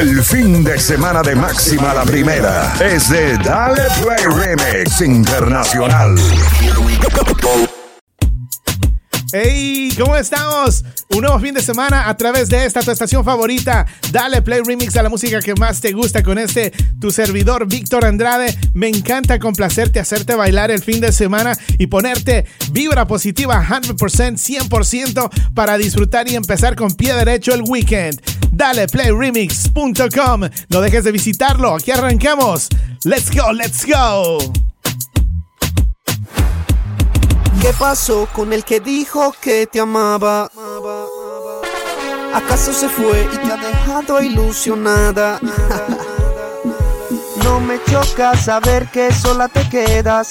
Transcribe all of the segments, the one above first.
El fin de semana de máxima la primera es de Dale Play Remix Internacional. Hey, ¿cómo estamos? Un nuevo fin de semana a través de esta tu estación favorita. Dale play remix a la música que más te gusta con este tu servidor Víctor Andrade. Me encanta complacerte, hacerte bailar el fin de semana y ponerte vibra positiva 100%, 100% para disfrutar y empezar con pie derecho el weekend. Dale playremix.com. No dejes de visitarlo. Aquí arrancamos. Let's go, let's go. ¿Qué pasó con el que dijo que te amaba? ¿Acaso se fue y te ha dejado ilusionada? no me choca saber que sola te quedas.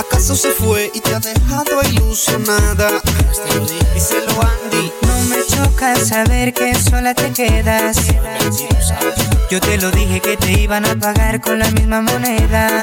¿Acaso se fue y te ha dejado ilusionada? Díselo Andy. No me choca saber que sola te quedas. Yo te lo dije que te iban a pagar con la misma moneda.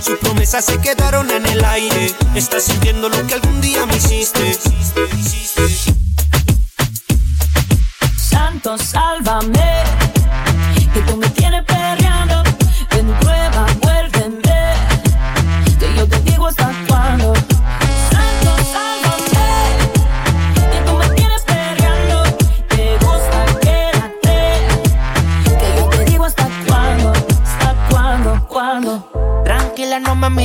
Sus promesas se quedaron en el aire. Estás sintiendo lo que algún día me hiciste. Santo, sálvame que tú me tienes perreando.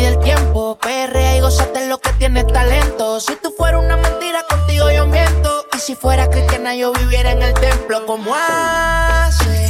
Mide el tiempo. Perrea y gozate lo que tienes talento. Si tú fueras una mentira, contigo yo miento. Y si fuera cristiana, yo viviera en el templo como hace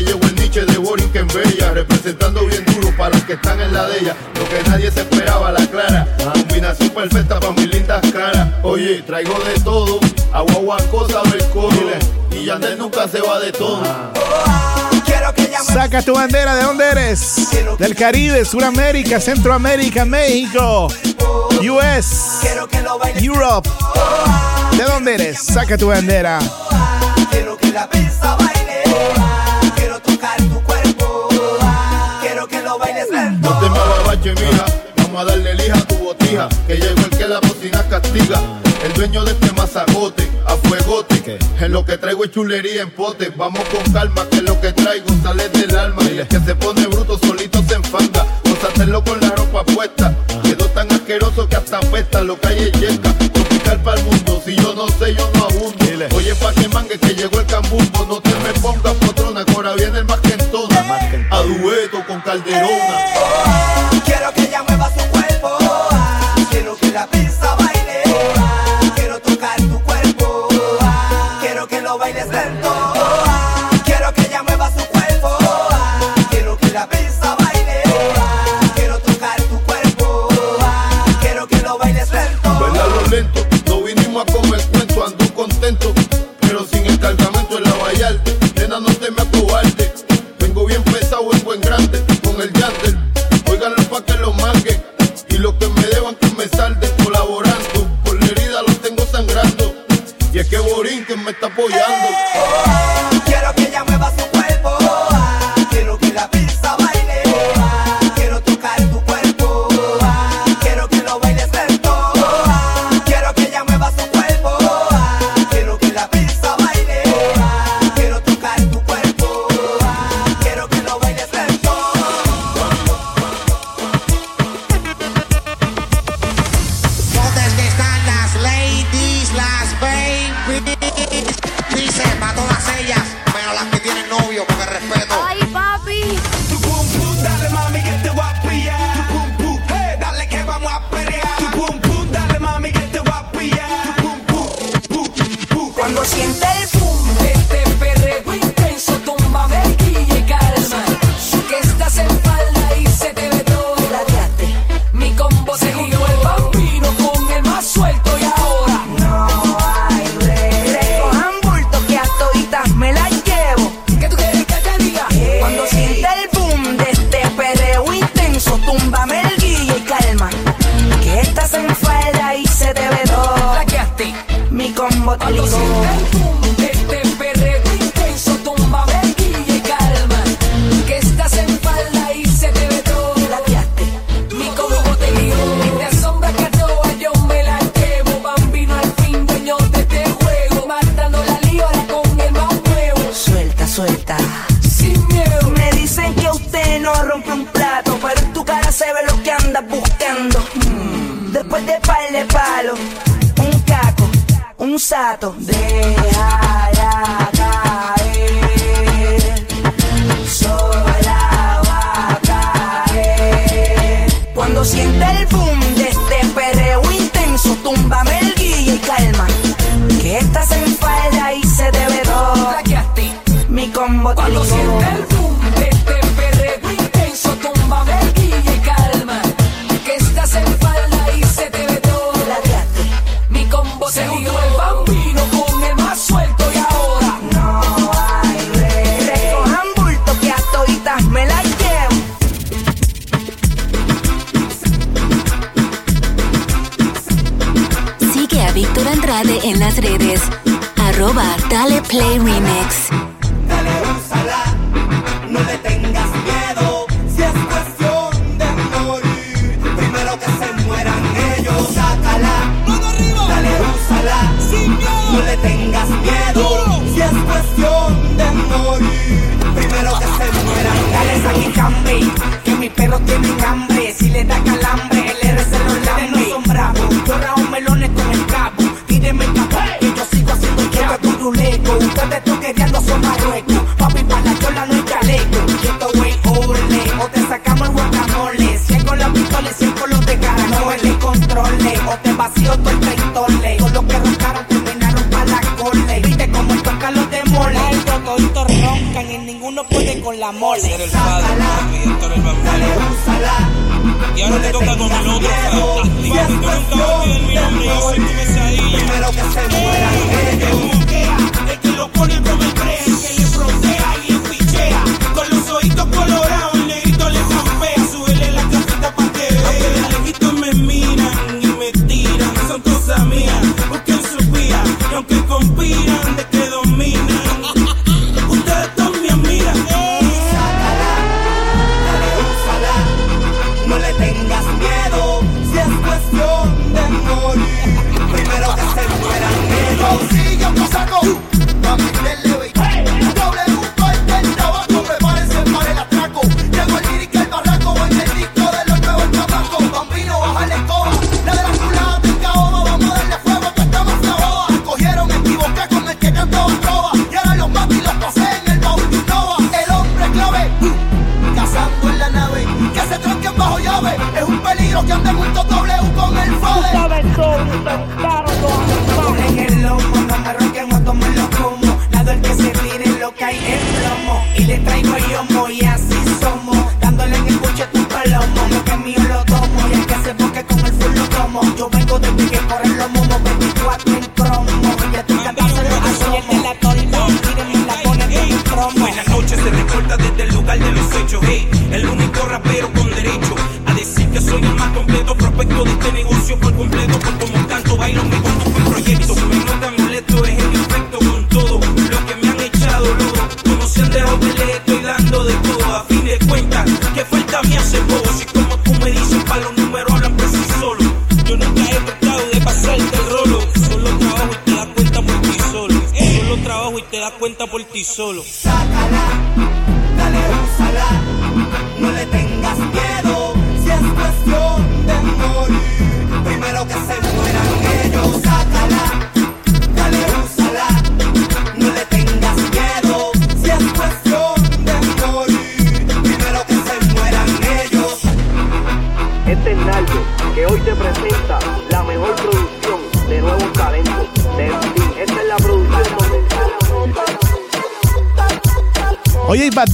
llevo el niche de Boring en Bella, representando bien duro para los que están en la de ella. Lo que nadie se esperaba, la clara. Combinación perfecta para mis lindas caras. Oye, traigo de todo, agua, cosa del coro. Y Yandel nunca se va de todo. Saca tu bandera, ¿de dónde eres? Del Caribe, Suramérica, Centroamérica, México, US, Europe. ¿De dónde eres? Saca tu bandera. Quiero que la pista baile. No te me ababache, mija. Vamos a darle lija a tu botija. Que llegó el que la bocina castiga. El dueño de este mazagote, a fuegote. En lo que traigo es chulería en pote. Vamos con calma, que lo que traigo sale del alma. Y el que se pone bruto solito se enfanga. hacerlo con la ropa puesta. Quedó tan asqueroso que hasta apesta. Lo que hay es yeca. Tropical para el mundo. Si yo no sé, yo no abundo. Oye, pa' que mangue que llegó el cambumbo. No te me pongas potrona, que ahora viene el más que en todas. A dueto con Calderona. Combo te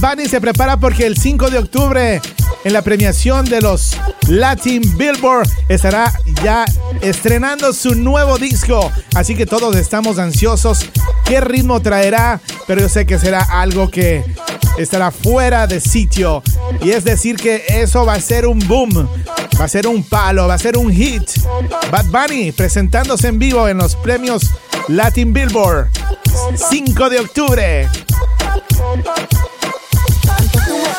Bunny se prepara porque el 5 de octubre en la premiación de los Latin Billboard estará ya estrenando su nuevo disco. Así que todos estamos ansiosos qué ritmo traerá, pero yo sé que será algo que estará fuera de sitio. Y es decir que eso va a ser un boom, va a ser un palo, va a ser un hit. Bad Bunny presentándose en vivo en los premios Latin Billboard 5 de octubre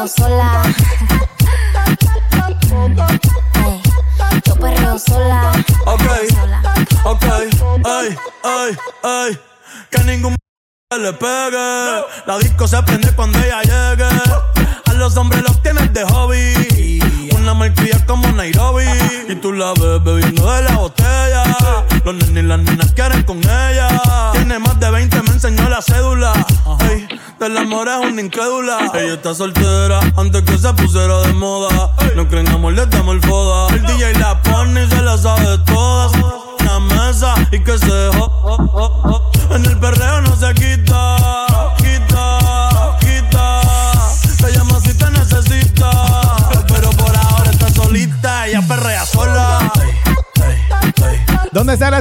perreo sola. Yo perreo sola. Ok, ok, ay, ay, ay. Que ningún le pegue. La disco se prende cuando ella llegue. A los hombres los tienes de hobby una malcría como Nairobi. Y tú la ves bebiendo de la botella. Los nenes y las nenas quieren con ella. Tiene más de 20, me enseñó la cédula. Ey, del amor es una incrédula. Ella está soltera antes que se pusiera de moda. No creen amor, le damos el foda. El DJ la pone y se la sabe todas. Una mesa y que se jo, En el perreo no se quita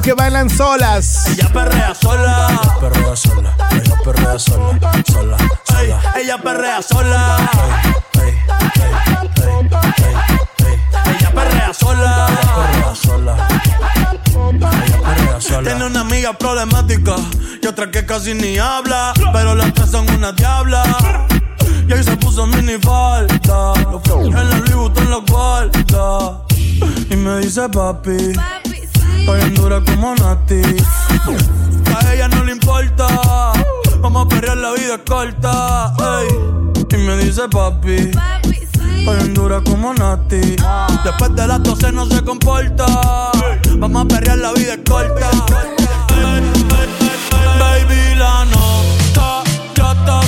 que bailan solas. Ella perrea sola. Ella perrea sola. Ella perrea sola. Sola. sola. ella perrea sola. ella perrea sola. Ella perrea sola. Ella perrea sola. Tiene una amiga problemática y otra que casi ni habla. Pero las tres son una diabla. Y ahí se puso mini falta. En la Louis Vuitton los guarda. Y me dice papi. Estoy en dura como Nati. A ella no le importa. Vamos a perrear, la vida es corta. ey. Y me dice papi. Estoy en dura como Nati. Después de las 12 no se comporta. Vamos a perrear, la vida es corta. Baby, la nota ya está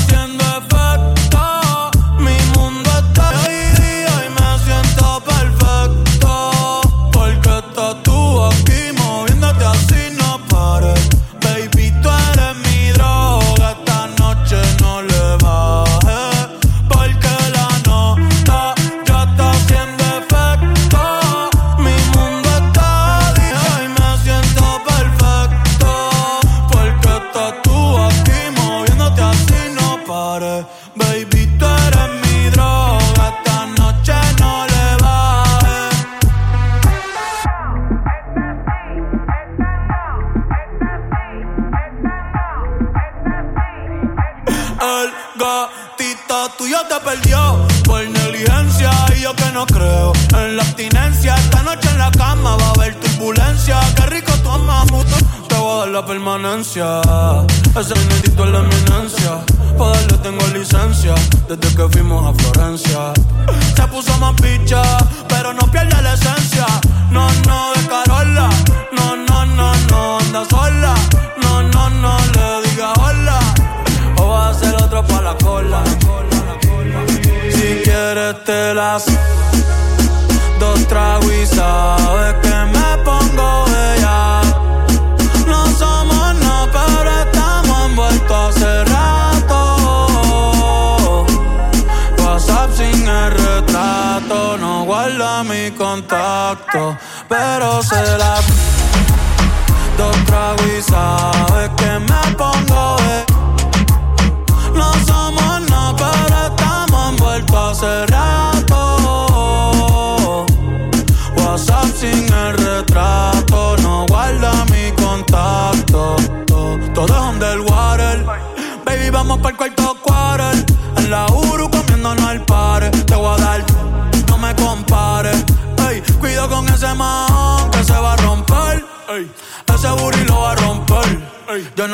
necesito es la eminencia. Para darle tengo licencia desde que fuimos a Florencia. Se puso más picha, pero no pierde la esencia. No, no, de Carola. No, no, no, no, anda sola. No, no, no, le diga hola. O va a ser otro pa' la cola. Si quieres te las pero se las dos tragos sabes que me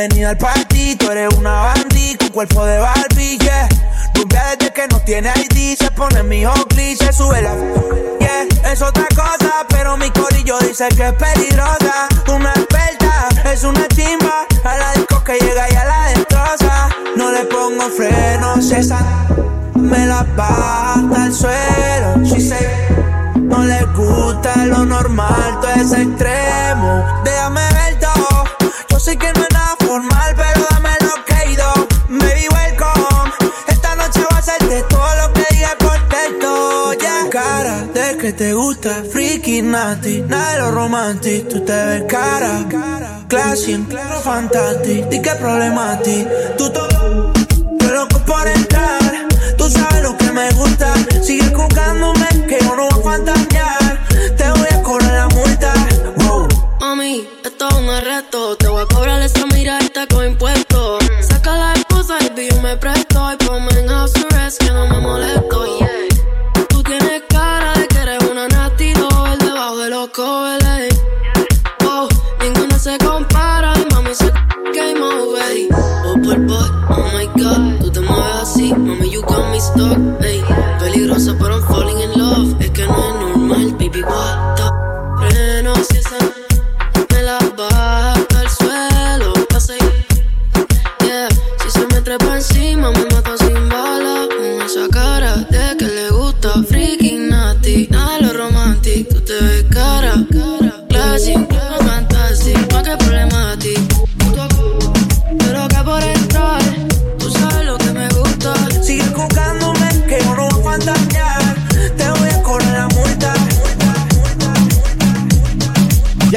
baby, bienvenida al party. Tú eres una bandit con cuerpo de Barbie, yeah. Desde que no tiene ID, se pone mi Oakley, se sube la. Yeah, es otra cosa, pero mi corillo dice que es peligrosa. Una experta, es una chimba. A la disco que llega y a la destroza. No le pongo frenos, esa me la baja hasta el suelo. Si se no le gusta lo normal, todo es extremo. Déjame ver todo. Yo sé que no es nada que te gusta, freaky, nasty. Nada de lo romántico. Tú te ves cara, classy, en claro, fantástico. ¿Y qué problema a ti? Tú todo. Loco por entrar. Tú sabes lo que me gusta. Sigue jugándome que yo no voy a fantasear. Te voy a cobrar la multa. Wow. Mami, esto es un arresto. Te voy a cobrar esa mirada con impuestos.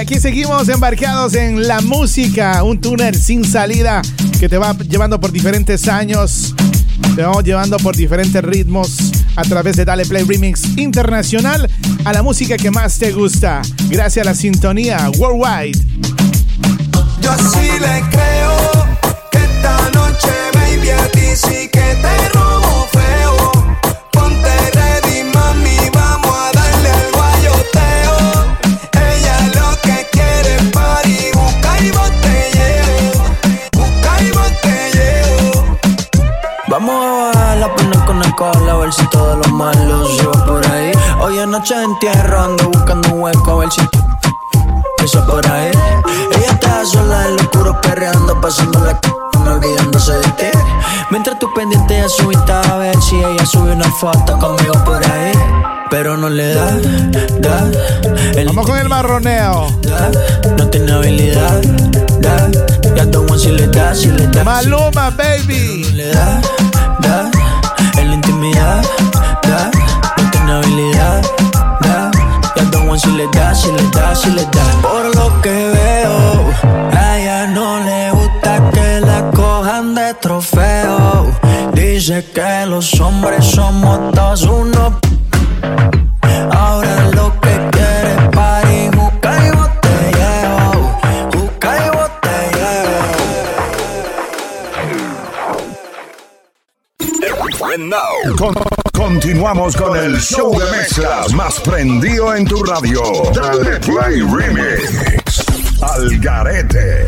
Aquí seguimos embarcados en la música, un túnel sin salida que te va llevando por diferentes años, te vamos llevando por diferentes ritmos a través de Dale Play Remix Internacional a la música que más te gusta, gracias a la sintonía Worldwide. Yo así le creo que esta noche, baby, a ti sí que te robo anoche entierro, ando buscando un hueco a ver si eso por ahí. Ella está sola en lo oscuro perreando, pasando la c no olvidándose de ti. Mientras tú pendiente a su Insta a ver si ella sube una foto conmigo por ahí. Pero no le da, da. Vamos con el marroneo. Da, no tiene habilidad, da. Ya tomo si le da, si le da. Maluma, baby. Le da, da. En la intimidad, da. No tiene habilidad, da. Si le da, si le da, si le da. Por lo que veo, a ella no le gusta que la cojan de trofeo. Dice que los hombres somos todos uno. Continuamos con el show de mezclas más prendido en tu radio. Dale Play Remix. Al garete.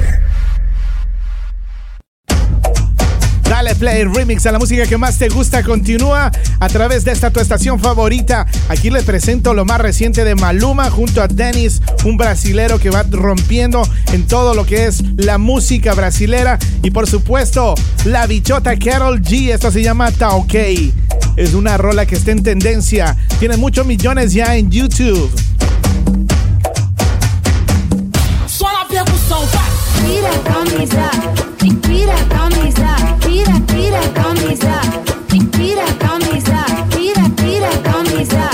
Dale Play Remix a la música que más te gusta. Continúa a través de esta tu estación favorita. Aquí les presento lo más reciente de Maluma junto a Dennis, un brasilero que va rompiendo en todo lo que es la música brasilera. Y por supuesto, la bichota Carol G. Esto se llama Taokei. Es una rola que está en tendencia. Tiene muchos millones ya en YouTube. Só na percussão, vai! Tira a camisa, tira a camisa, tira, tira a camisa, tira a camisa, tira, tira a camisa,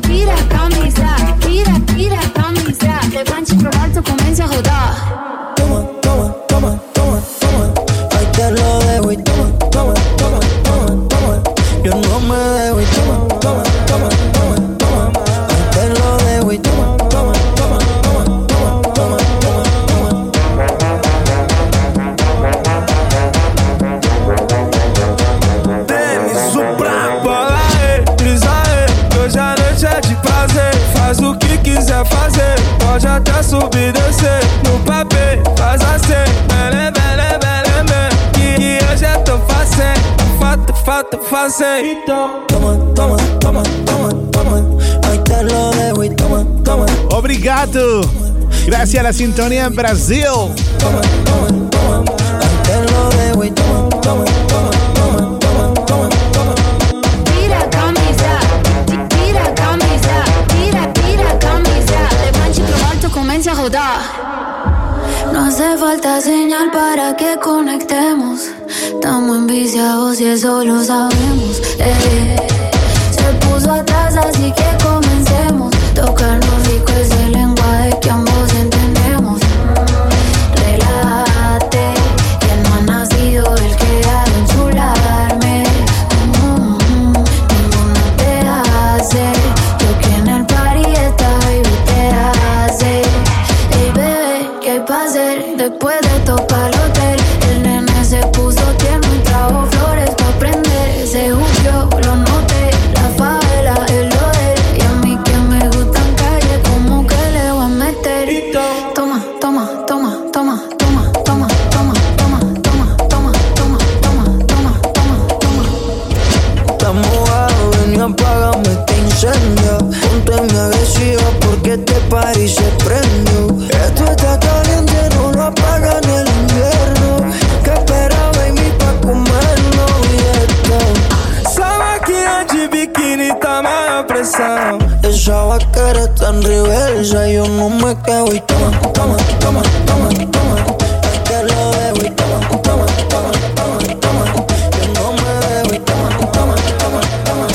tira a camisa, tira, tira a camisa. Levante pro alto, comece a rodar. pase. Toma, toma, toma, toma, toma. Toma, toma. Obrigado. Gracias a la sintonía en Brasil. Toma, toma, toma. Hoy te lo dejo y. No hace falta señal para que conectemos. Estamos enviciados y eso lo sabemos. eh. Se puso atrás, así que comencemos. Tocarnos rico ese lenguaje que ambos entendemos. Yo no me quedo y toma, toma, toma, toma, toma. Ahí te lo dejo y toma, toma, toma, toma, toma. Yo no me dejo y toma, toma, toma, toma.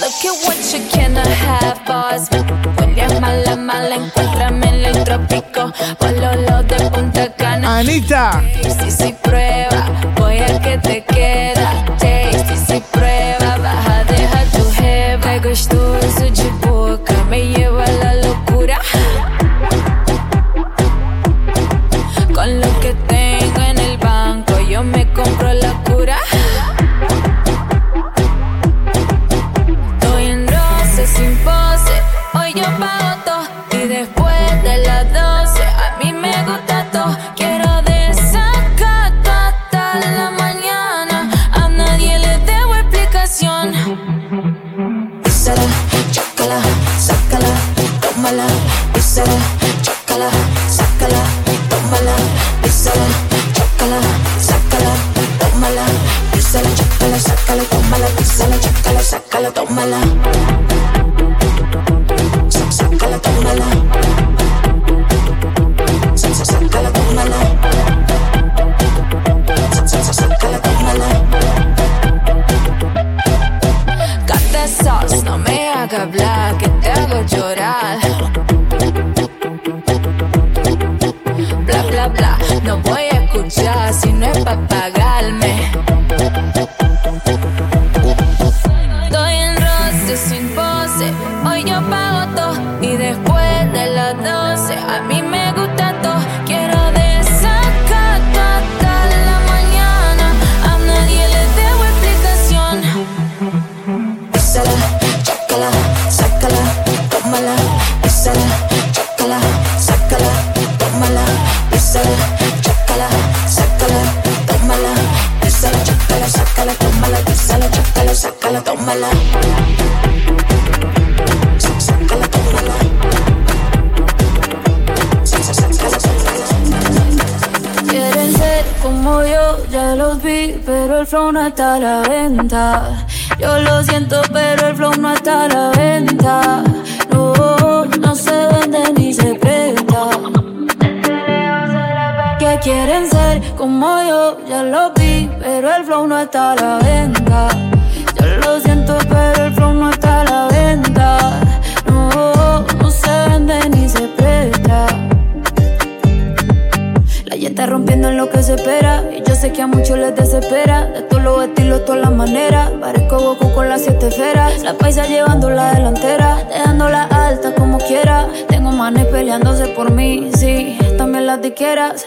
Look at what you cannot have, boss. Huele mala, mala, encuéntrame en el trópico. Pololo de Punta Cana. Anita. Si, si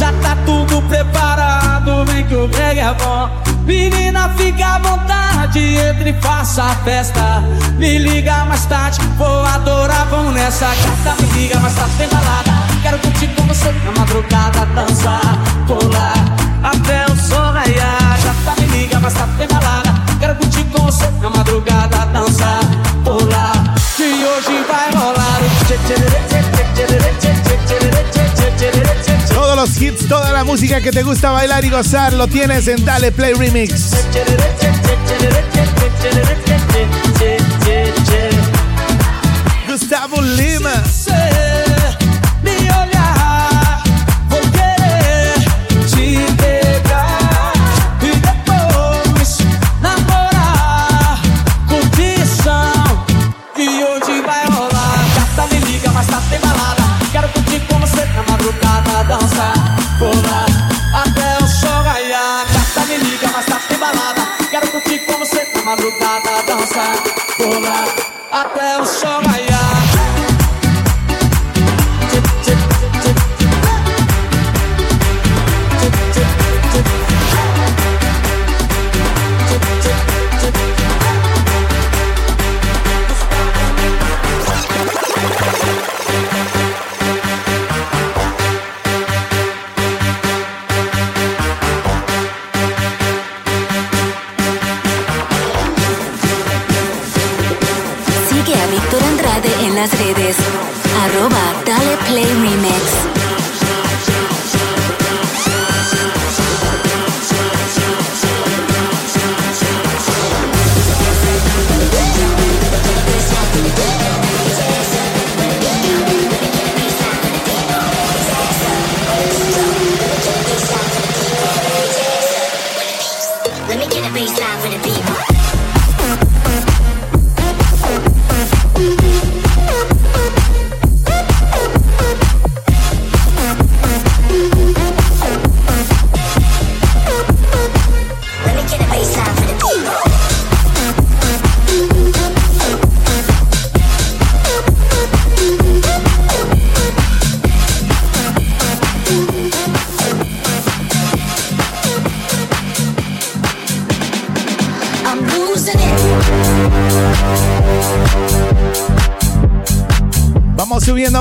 Já tá tudo preparado, vem que o brega é bom. Menina, fica à vontade, entre e faça a festa. Me liga mais tarde, vou adorar, vão nessa. Gata, me liga mais tarde, tem balada. Quero curtir com você na madrugada, dançar, pular, até o sol raiar. Gata, me liga mais tarde, tem balada. Quero curtir com você na madrugada, dançar, pular. Que hoje vai rolar o tchê tchê tchê tchê tchê tchê tchê los hits, toda la música que te gusta bailar y gozar lo tienes en Dale Play Remix. Gustavo Lima. Madrugada, dançar, pular até o sol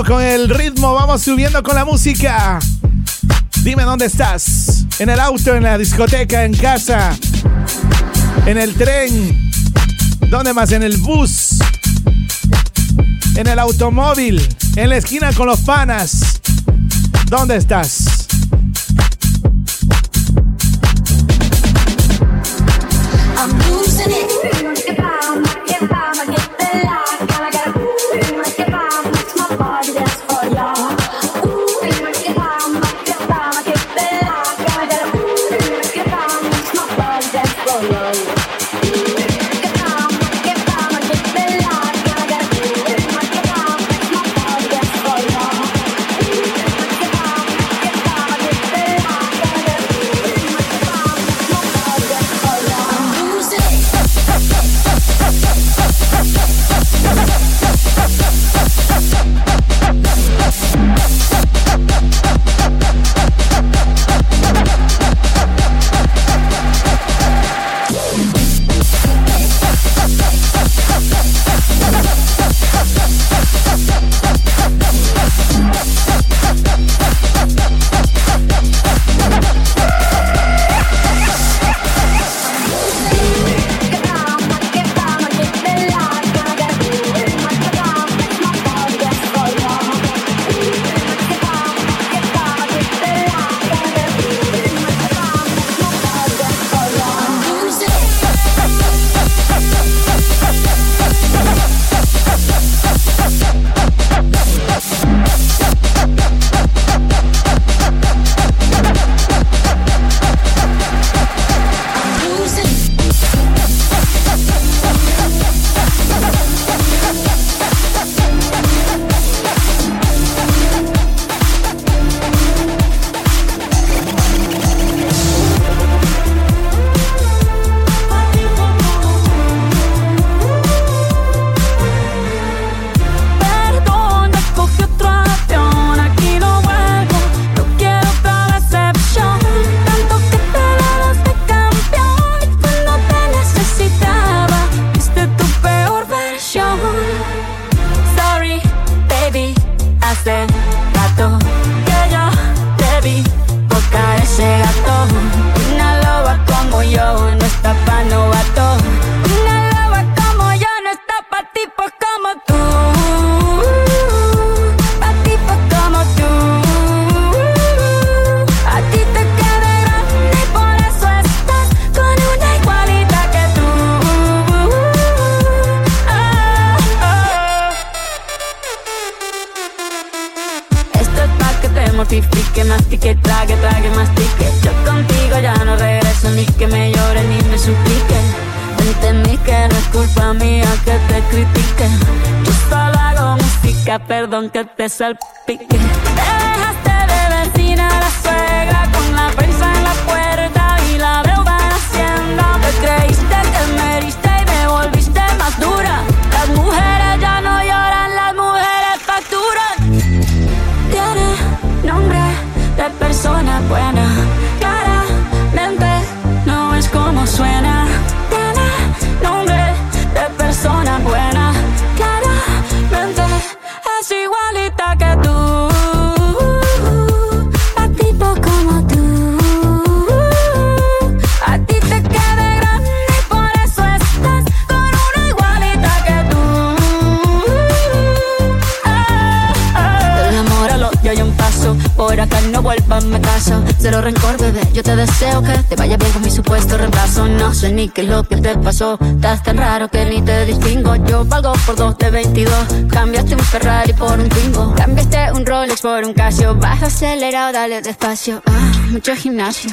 con el ritmo, vamos subiendo con la música. Dime dónde estás. En el auto, en la discoteca, en casa, en el tren. ¿Dónde más? En el bus. en el automóvil, en la esquina con los panas. ¿Dónde estás? Ni qué es lo que te pasó. Estás tan raro que ni te distingo. Yo valgo por dos de 22. Cambiaste un Ferrari por un Twingo. Cambiaste un Rolex por un Casio. Baja acelerado, dale despacio. Ah, mucho gimnasio.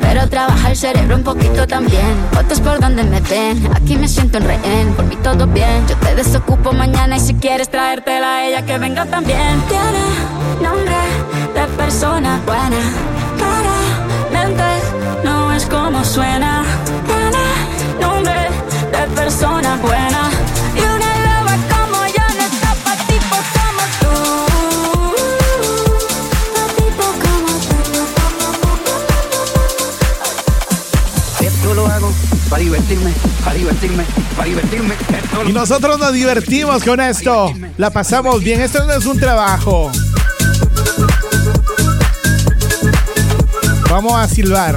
Pero trabaja el cerebro un poquito también. Fotos por donde me ven. Aquí me siento en rehén. Por mí todo bien. Yo te desocupo mañana y si quieres traértela a ella que venga también. Tiene nombre de persona buena. Claramente no es como suena. Nombre de persona buena. Y una loba como yo no está pa' tipos como tú. Pa' tipos como Esto lo hago para divertirme, para divertirme, para divertirme. Esto Y nosotros nos divertimos con esto. La pasamos bien. Esto no es un trabajo. Vamos a silbar.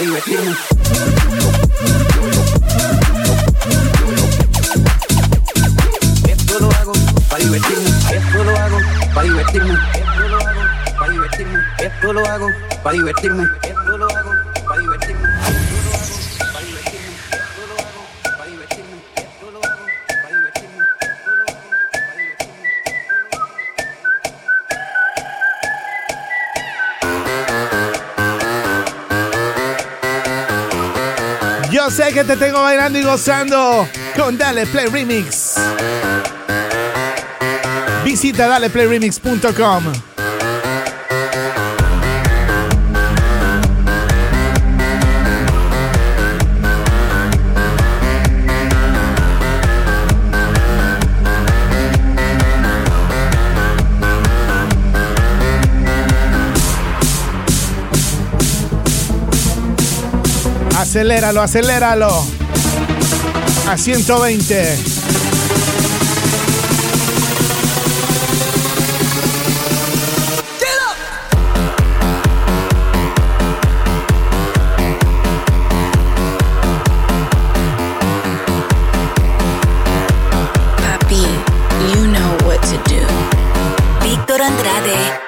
Divertirme. Esto lo hago para divertirme, esto lo hago para divertirme, esto lo hago para divertirme, esto lo hago para divertirme, sé que te tengo bailando y gozando con Dale Play Remix. Visita daleplayremix.com. Aceléralo, aceléralo. A 120. Papi, you know what to do. Víctor Andrade.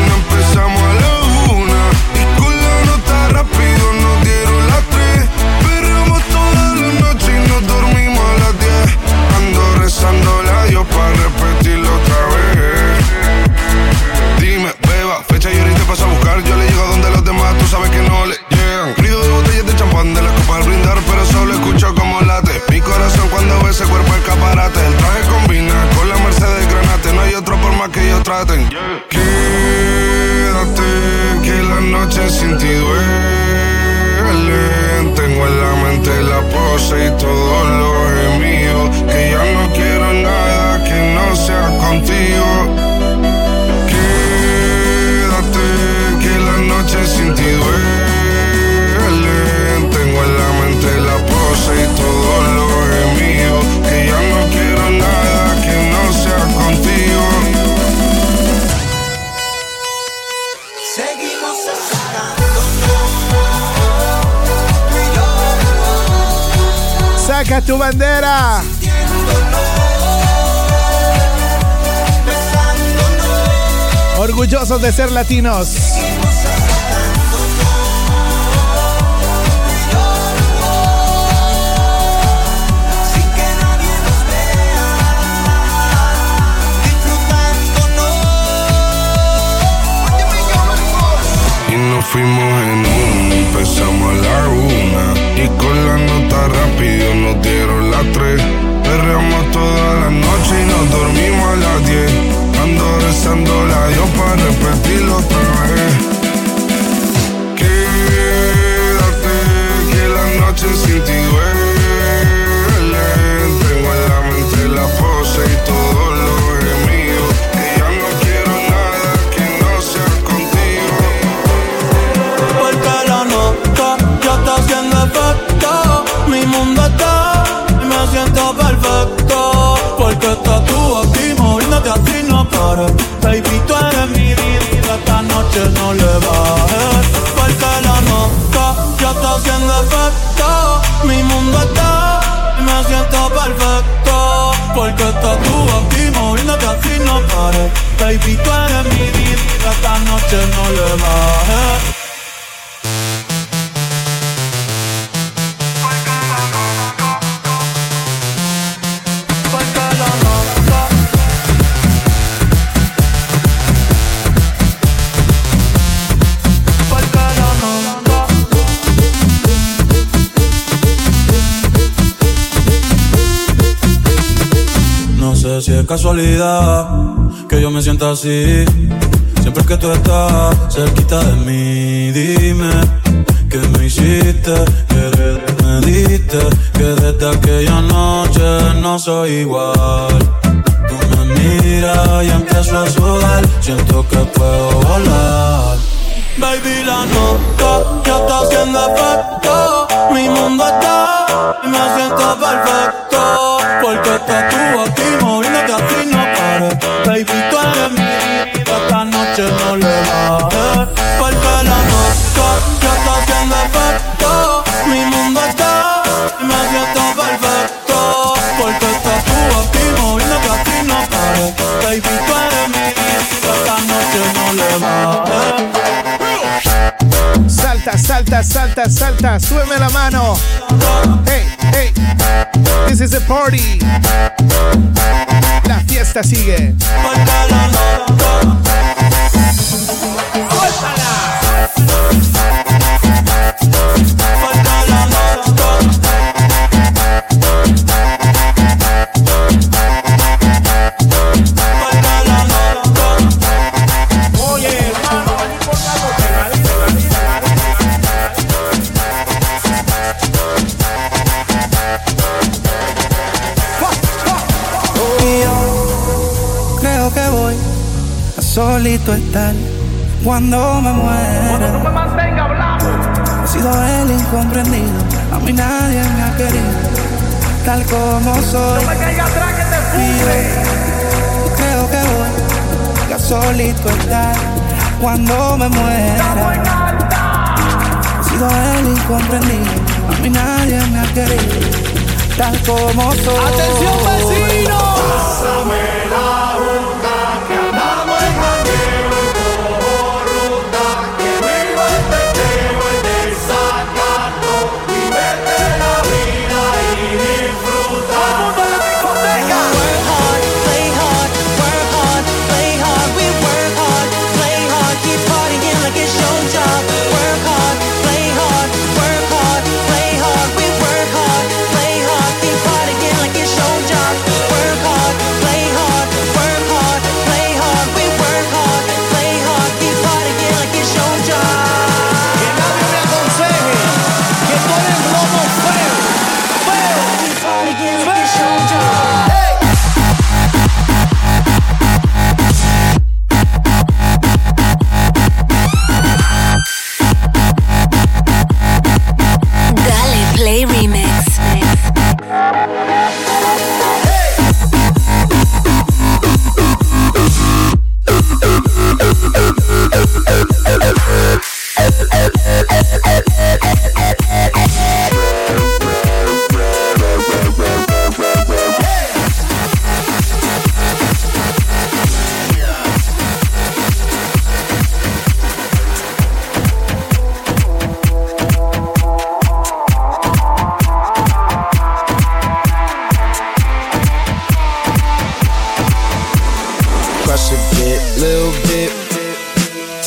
Ando rezando la Dios para repetirlo otra vez. Dime, beba, fecha y ahorita paso a buscar. Yo le llego donde los demás, tú sabes que no le llegan. Ruido de botellas de champán de la copa al brindar, pero solo escucho como late. Mi corazón cuando ve ese cuerpo escaparate. El traje combina con la Mercedes Granate. No hay otro por más que ellos traten. Quédate, que la noche sin ti duele. Tengo en la mente la pose y todo lo gemido. Que ya no quiero nada que no sea contigo. Quédate, que la noche sin ti duele. Saca tu bandera. Orgullosos de ser latinos. Y nos fuimos en empezamos a la una. Y con la nota rápido nos dieron las tres. Perreamos toda la noche y nos dormimos a las diez. Ando rezando la Dios para repetirlo otra vez. Quédate, que la noche sin ti duele. Siento perfecto. Porque estás tú aquí moviéndote así no pares. Baby, tú eres mi vida. Esta noche no le bajes. Porque la nota ya está haciendo efecto. Mi mundo está me siento perfecto. Porque estás tú aquí moviéndote así no pares. Baby, tú eres mi vida. Esta noche no le bajes. Sé si es casualidad que yo me sienta así. Siempre que tú estás cerquita de mí, dime que me hiciste, que me diste, que desde aquella noche no soy igual. Tú me miras y empiezo a sudar, siento que puedo volar. Baby, la nota ya está haciendo efecto. Mi mundo está y me siento perfecto. Porque estás tú aquí Salta, salta, salta, súbeme la mano. Hey, hey, this is a party. La fiesta sigue. Solito estar cuando me muera. He sido el incomprendido, a mí nadie me ha querido, tal como soy. Y yo creo que voy a solito estar cuando me muera. He sido el incomprendido, a mí nadie me ha querido, tal como soy. ¡Atención, vecinos! Pásame la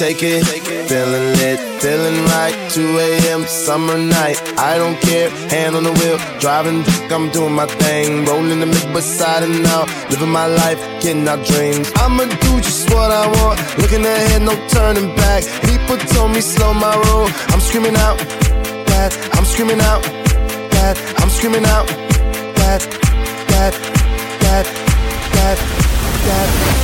Take it, feeling lit, feeling right. 2 a.m. summer night. I don't care, hand on the wheel, driving. I'm doing my thing, rolling the mid beside and out, living my life, getting our dreams. I'ma do just what I want, looking ahead, no turning back. People told me slow my roll. I'm screaming out, that I'm screaming out, that I'm screaming out, that that that that that.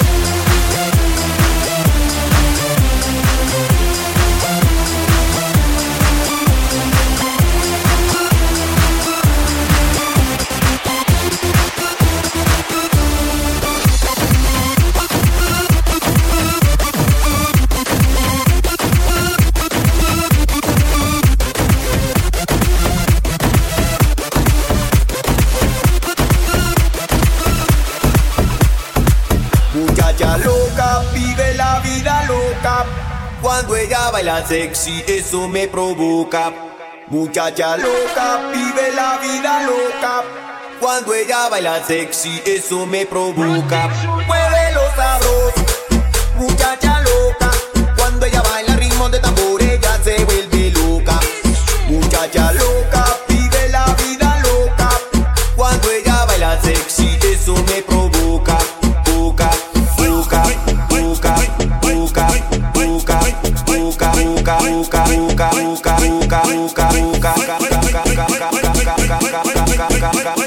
Baila sexy, eso me provoca. Muchacha loca, vive la vida loca. Cuando ella baila sexy, eso me provoca. gaga.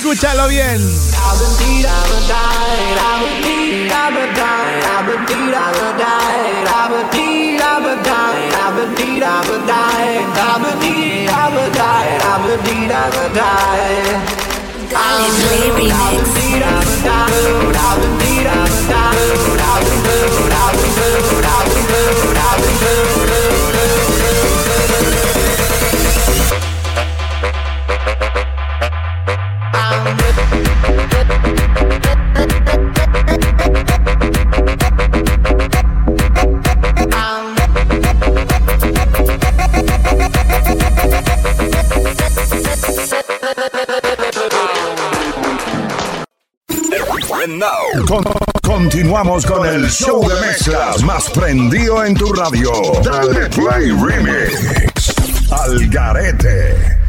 Escúchalo bien. Con- continuamos con el show de mezclas más prendido en tu radio. Dale Play Remix. Al Garete.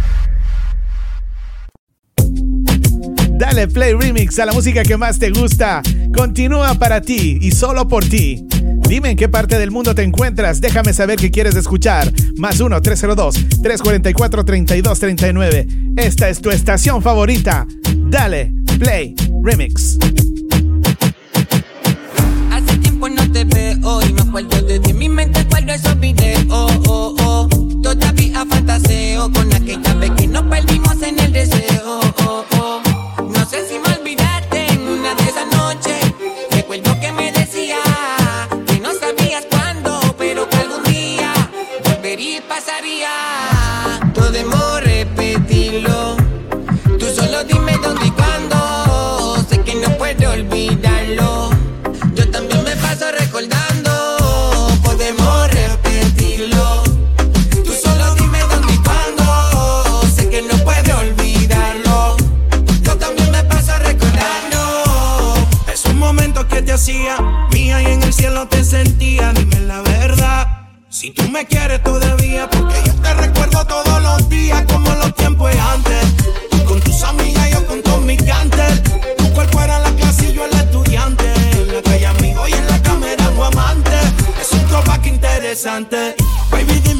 Play remix a la música que más te gusta. Continúa para ti y solo por ti. Dime en qué parte del mundo te encuentras. Déjame saber qué quieres escuchar. Más 1-302-344-3239. Esta es tu estación favorita. Dale play remix. Hace tiempo no te veo y me acuerdo de mi mente guardo esos videos. Oh, oh. Todavía fantaseo con aquella vez que nos perdimos en el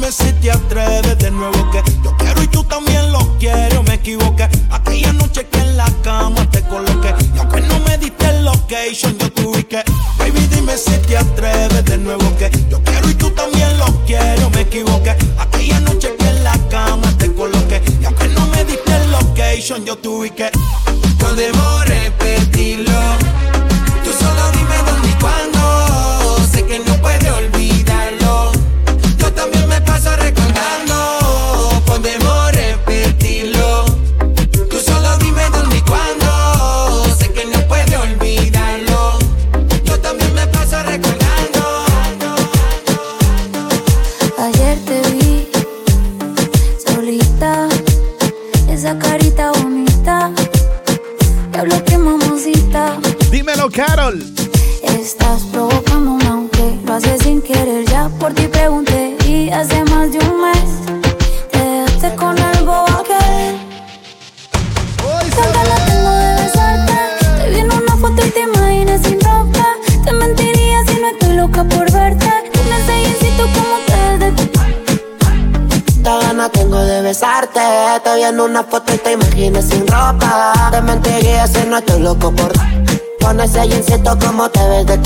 dime si te atreves de nuevo que yo quiero y tú también lo quieres. o Me equivoqué. Aquella noche que en la cama te coloqué. Y aunque no me diste el location, yo te ubiqué. Baby, dime si te atreves de nuevo que yo quiero y tú también lo quieres. o Me equivoqué. Aquella noche que en la cama te coloqué. Y aunque no me diste el location, yo te ubiqué. Que. Estás provocándome aunque lo haces sin querer. Ya por ti pregunté y hace más de un mes te dejaste con el bobo aquel. Tanta ganas tengo de besarte. Te vi en una foto y te imaginas sin ropa. Te mentiría si no estoy loca por verte. Con ese jeansito como te de Tanta gana tengo de besarte. Te vi en una foto y te imaginas sin ropa. Te mentiría si no estoy loco por Con ese jeansito como te ves de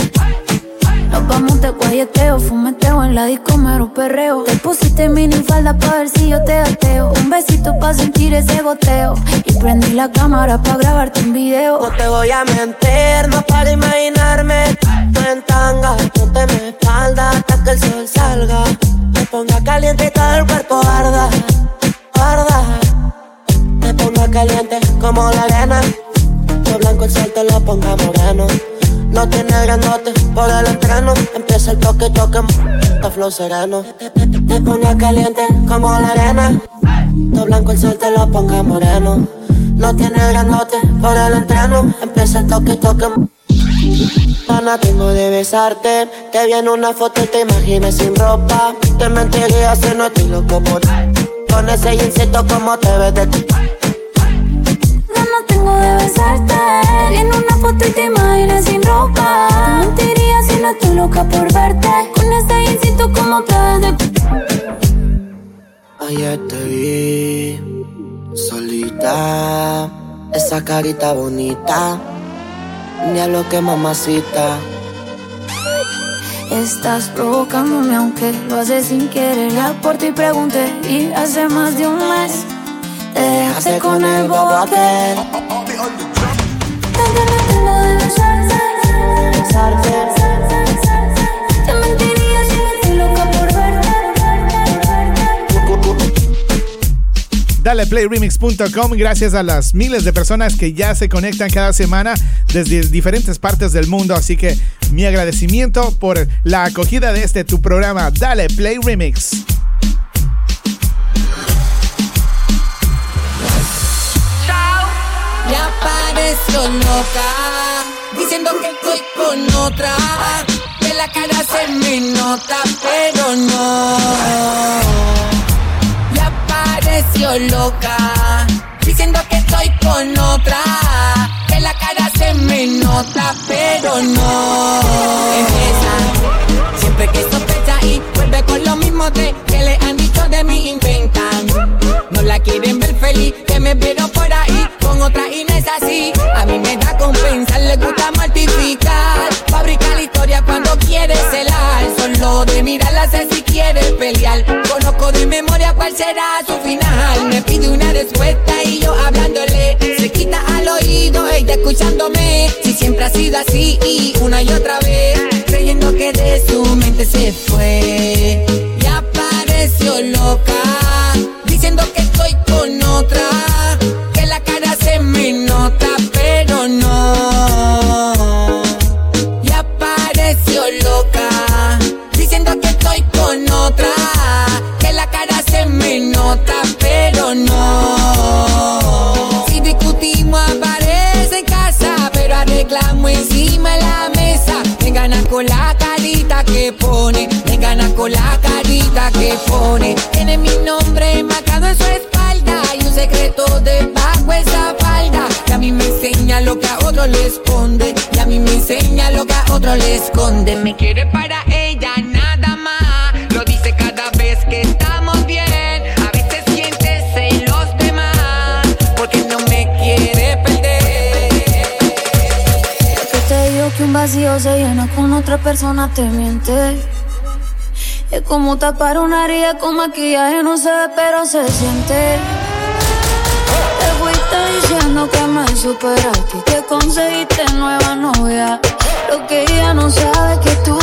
Nos vamos de guayeteo, fumeteo en la disco mero perreo. Te pusiste mini falda pa' ver si yo te ateo. Un besito pa' sentir ese goteo. Y prendí la cámara pa' grabarte un video. No te voy a mentir, no para imaginarme Tú en tanga, ponte mi espalda hasta que el sol salga Me ponga caliente y todo el cuerpo arda, arda Me ponga caliente como la arena Lo blanco el sol te lo ponga moreno No tiene grandote por el entreno Empieza el toque, toque, está flow sereno Me ponga caliente como la arena Lo blanco el sol te lo ponga moreno no tiene grandote por el entreno. Empieza el toque, toque. Ana, tengo de besarte. Te vi en una foto y te imaginas sin ropa. Te mentiría si no estoy loco por Con ese jeansito como te ves de ti. Besarte. En una foto y te imaginas sin ropa. Te mentiría si no estoy loca por verte. Con ese jeansito como ves de Ayer te vi solita, esa carita bonita, ni a lo que mamacita. Estás provocándome aunque lo haces sin querer. Ya por ti pregunté y hace más de un mes por verte. DalePlayRemix.com, gracias a las miles de personas que ya se conectan cada semana desde diferentes partes del mundo. Así que mi agradecimiento por la acogida de este tu programa, Dale Play Remix. Ya pareció loca, diciendo que estoy con otra. Que la cara se me nota, pero no. Ya pareció loca, diciendo que estoy con otra. Que la cara se me nota, pero no. Empieza, siempre que sospecha y vuelve con lo mismo de que le han dicho de mí inventan. No la quieren ver feliz, que me vieron por ahí otra y no es así. A mí me da compensar, le gusta mortificar. Fabrica la historia cuando quiere celar. Solo de mirarla sé si quiere pelear. Conozco de memoria cuál será su final. Me pide una respuesta y yo hablándole. Se quita al oído, ella escuchándome. Si siempre ha sido así y una y otra vez. Creyendo que de su mente se fue. Ya pareció loca. Diciendo que estoy con otra. Otra persona te miente. Es como tapar una herida con maquillaje, no se ve, pero se siente. Te fuiste diciendo que me superaste y que conseguiste nueva novia. Lo que ella no sabe es que tú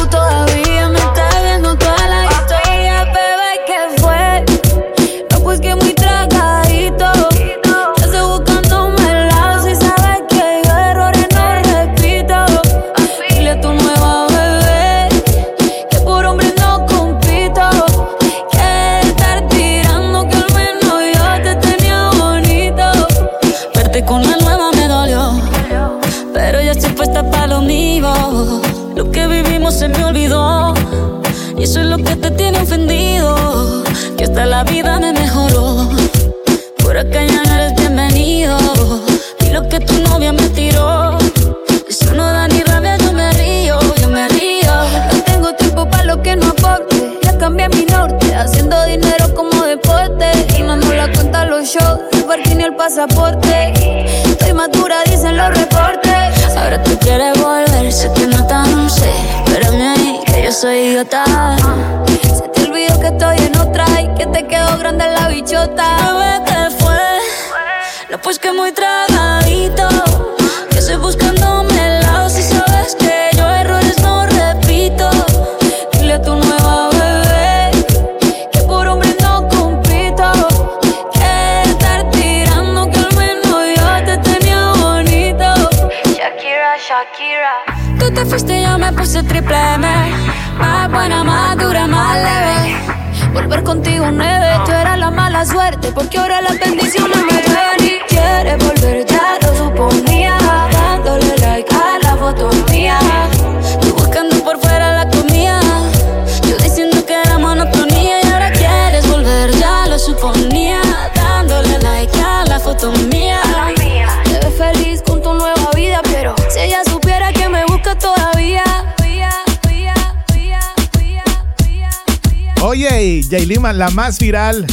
Yailima, la más viral,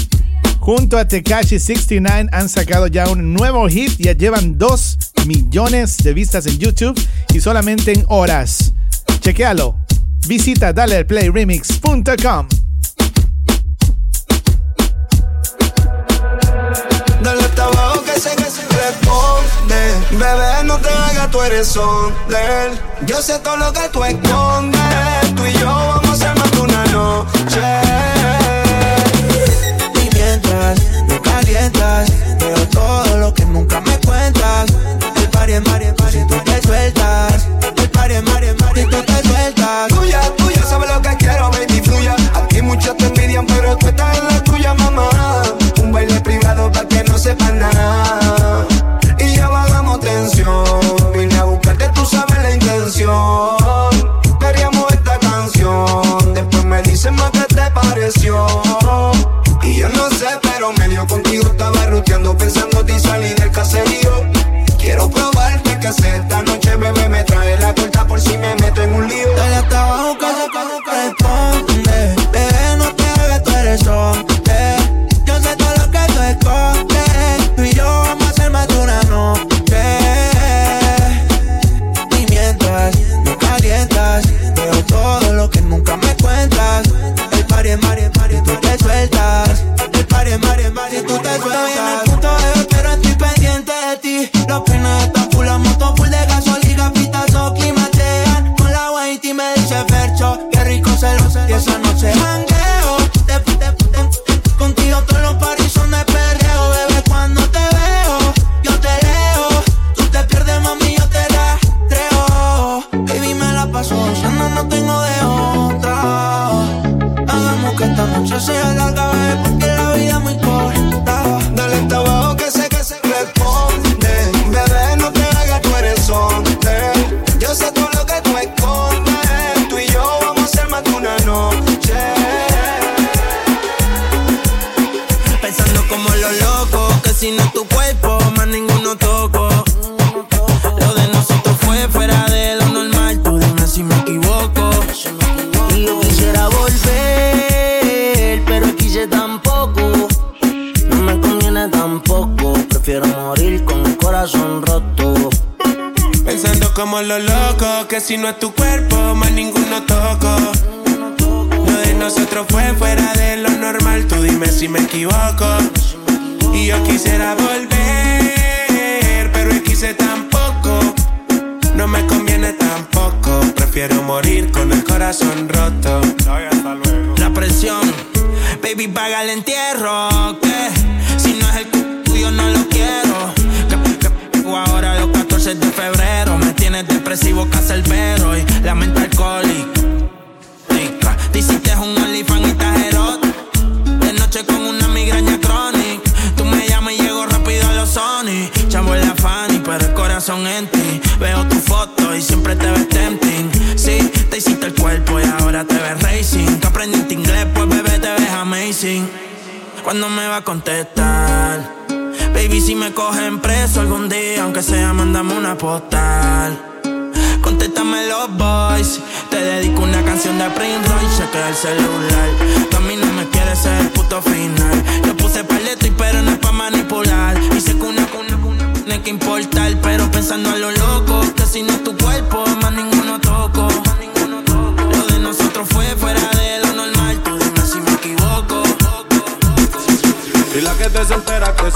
junto a Tekashi69 han sacado ya un nuevo hit. Ya llevan 2 millones de vistas en YouTube y solamente en horas. Chequealo. Visita daleplayremix.com. Dale este hasta abajo que se, que se responde. Bebé, no te hagas, tú eres él. Yo sé todo lo que tú escondes. Tú y yo vamos a armar una noche. contigo estaba ruteando pensando si no es tu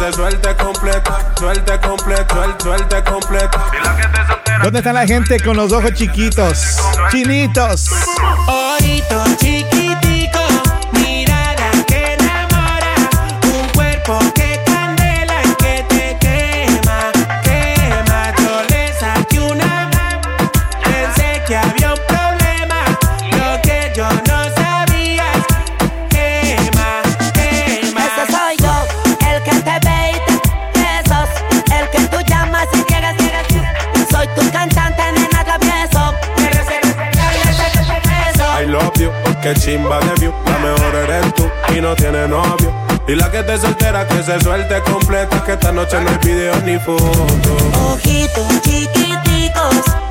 se suelte completo, suelte completo, suelte completo. ¿Dónde está la gente con los ojos chiquitos? Chinitos. Ojitos chiquitos. Que chimba de view, la mejor eres tú y no tiene novio. Y la que te soltera, que se suelte completa, que esta noche no hay video ni foto. Ojitos chiquiticos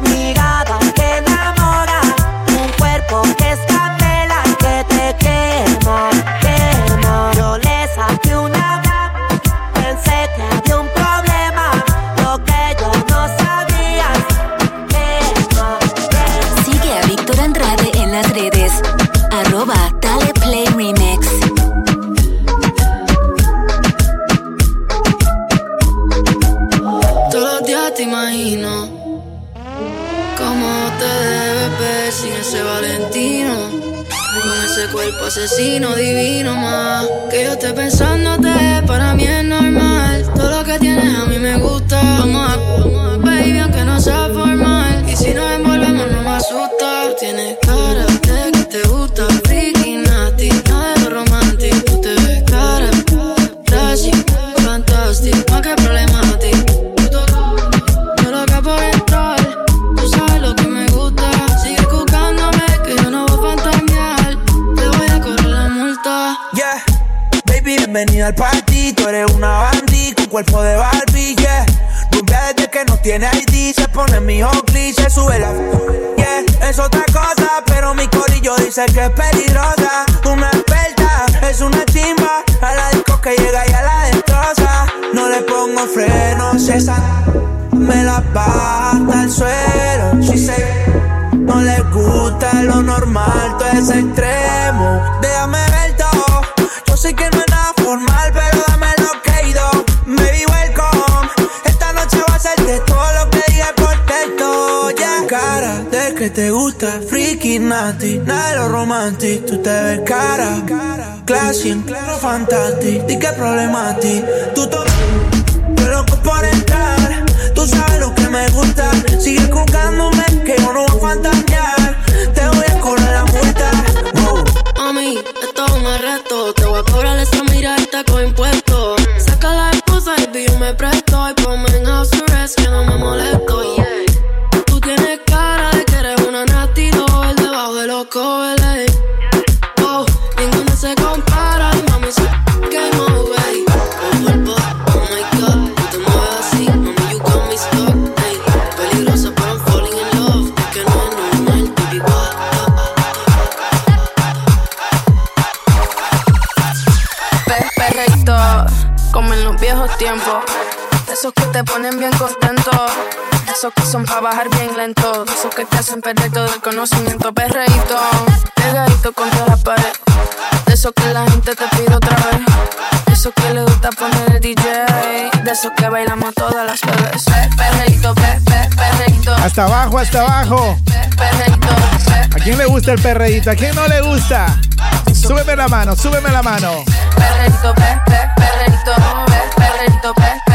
a good. fantastic, di que problematic. Tú yo loco por entrar, tú sabes lo que me gusta. Sigue jugándome que yo no voy a fantasear. Te voy a cobrar la multa. Wow. Mami, esto es un arresto. Te voy a cobrar esa mirada con impuestos. Saca la esposa y yo me presto. Y ponme en house arrest que no me molesto. Yeah. Tú tienes cara de que eres una nasty el debajo de los cobeles. Oh, ninguno se compara. esos que son para bajar bien lento, de esos que te hacen perder todo el conocimiento, perreíto, pegadito contra la pared, de esos que la gente te pide otra vez, de esos que le gusta poner el DJ, de esos que bailamos todas las veces, perreíto, perreíto. Hasta abajo, hasta abajo. ¿A quién le gusta el perreíto? ¿A quién no le gusta? Súbeme la mano, súbeme la mano. Perreíto, perreíto, perreíto, perreíto.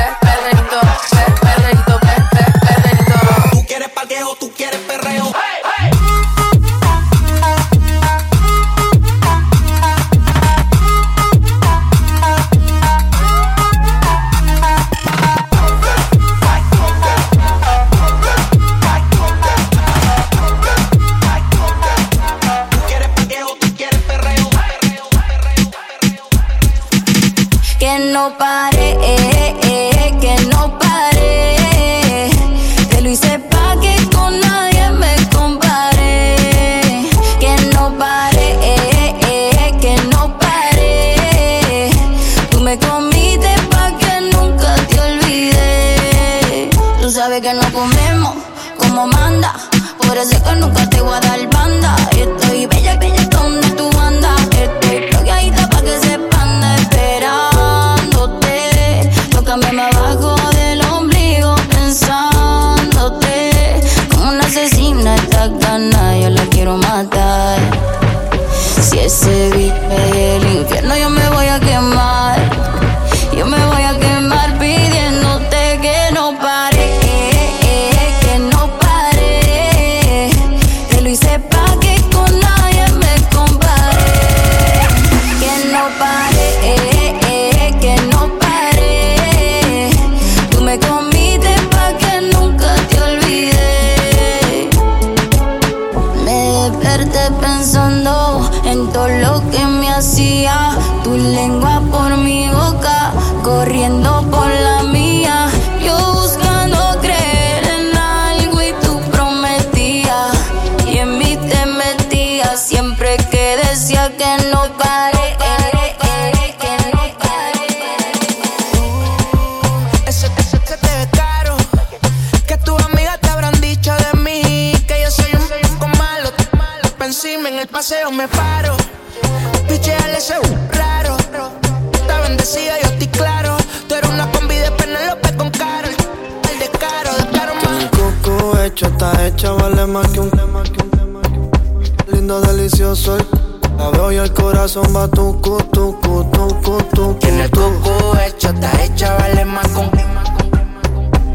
corazón va tucu, tucu, tucu, tucu. Tiene tucu hecho, está hecha, vale macón.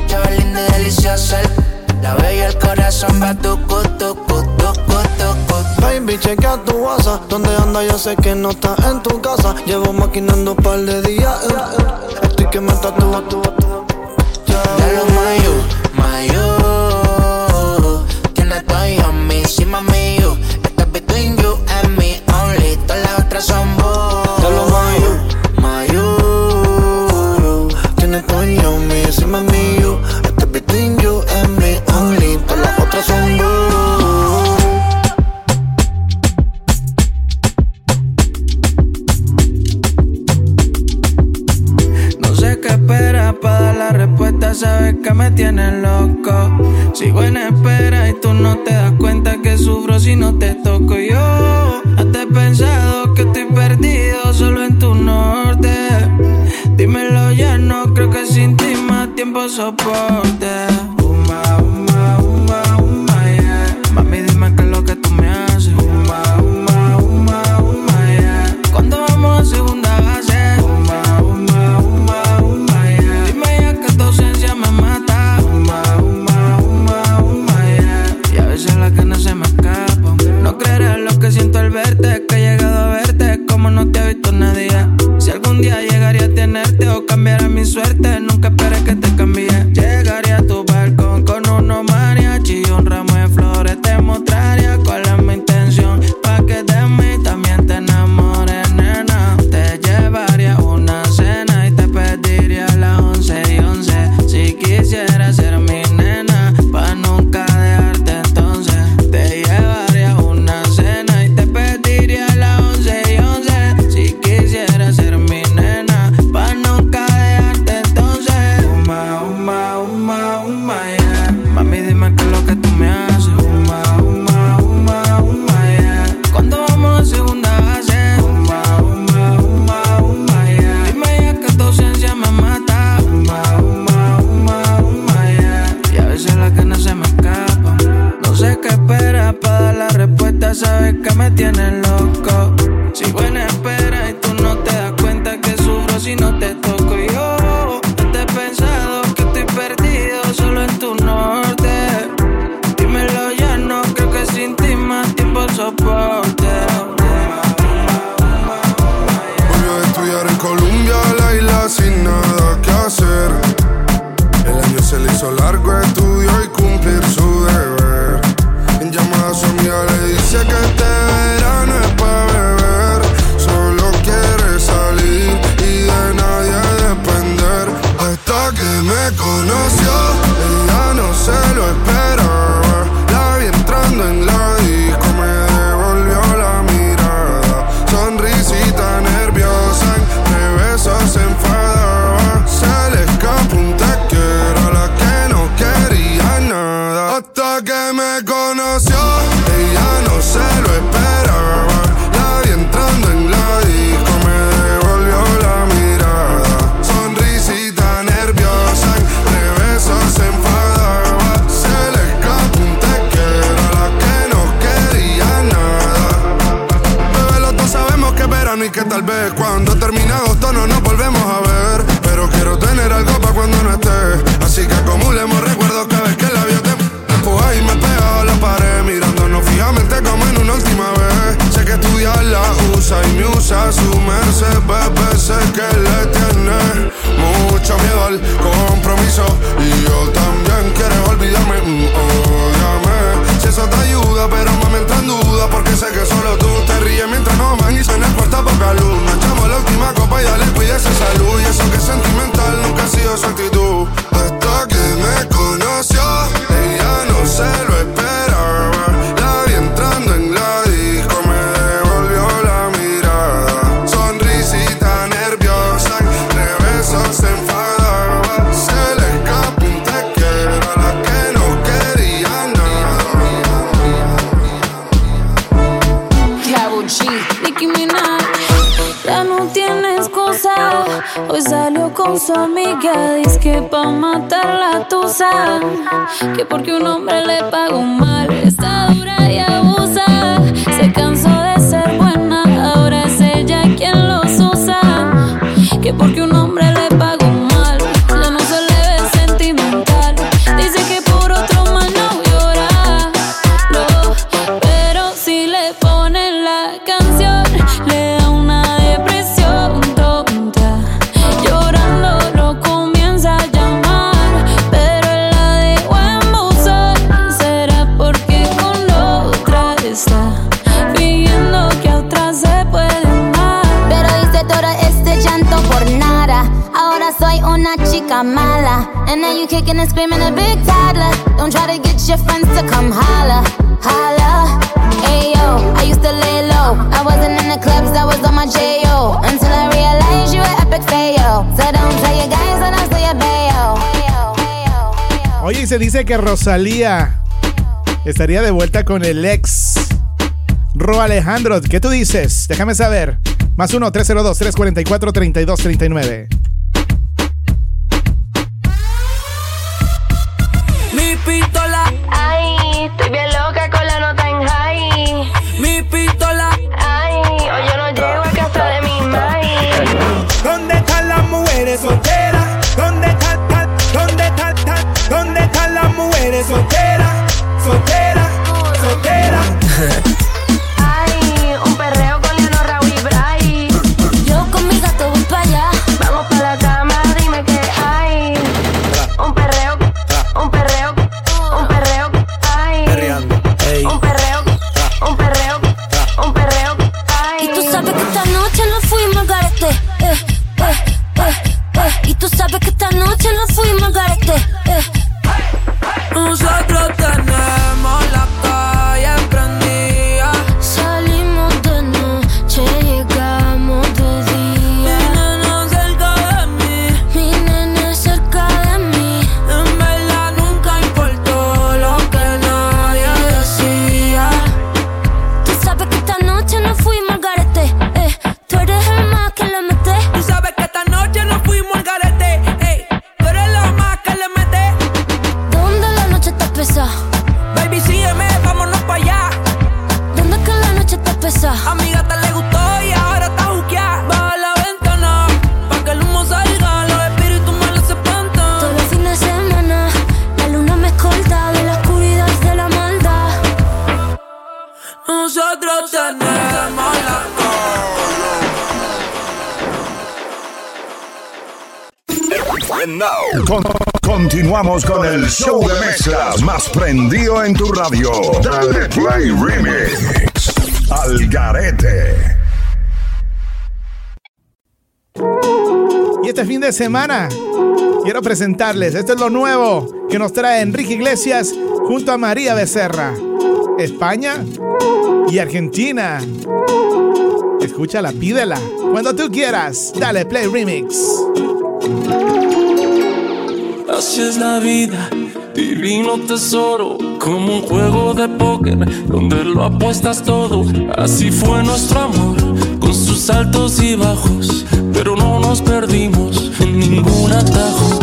Chavalín de delicioso, la bella el corazón va tucu, tucu, tucu, tucu. Baby, chequea tu WhatsApp, donde anda yo sé que no está en tu casa. Llevo maquinando un par de días, estoy que me tatúa, tu Ya lo mayo, mayo. tal vez cuando termine agosto no nos volvemos a ver. Pero quiero tener algo para cuando no esté. Así que acumulemos recuerdos cada vez que el labio te y me pegado a la pared Mirándonos fijamente como en una última vez Sé que estudiar la usa y me usa Su merced, bebé, sé que le tiene Mucho miedo al compromiso última copa ya le pide esa salud. Y eso que es sentimental nunca ha sido su actitud. Hasta que me conoció, ella no se lo con su amiga, dice que pa' matar la tusa, que porque un hombre le pagó mal, está dura y abusa, se cansó de ser buena, ahora es ella quien los usa, que porque un Don't try to get your friends to come holla, you don't say bayo. Oye, se dice que Rosalía estaría de vuelta con el ex Ro Alejandro. ¿Qué tú dices? Déjame saber. Más 1-302-344-3239. más prendido en tu radio. Dale Play Remix al Garete. Y este fin de semana quiero presentarles, esto es lo nuevo que nos trae Enrique Iglesias junto a María Becerra. España y Argentina. Escúchala, pídela. Cuando tú quieras, dale Play Remix. Así es la vida divino tesoro, como un juego de póker donde lo apuestas todo. Así fue nuestro amor, con sus altos y bajos, pero no nos perdimos en ningún atajo.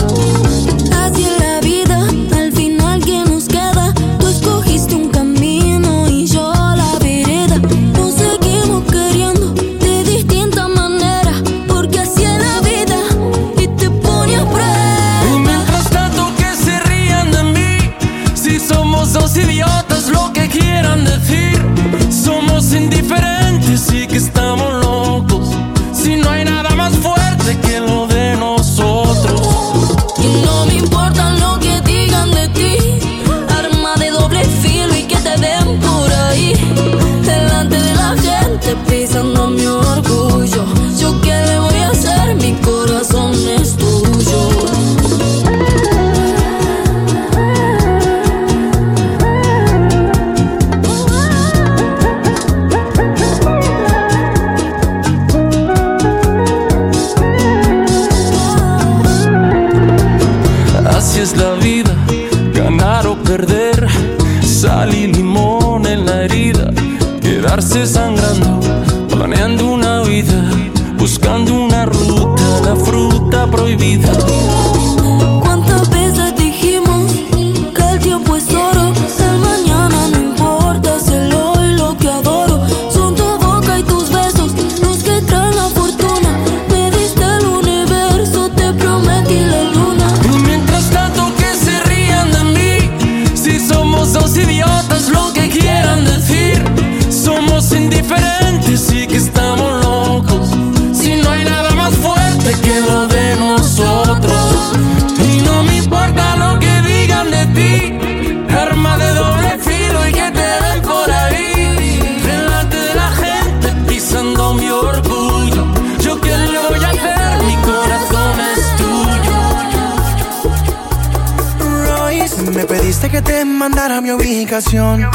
Que te mandara mi ubicación.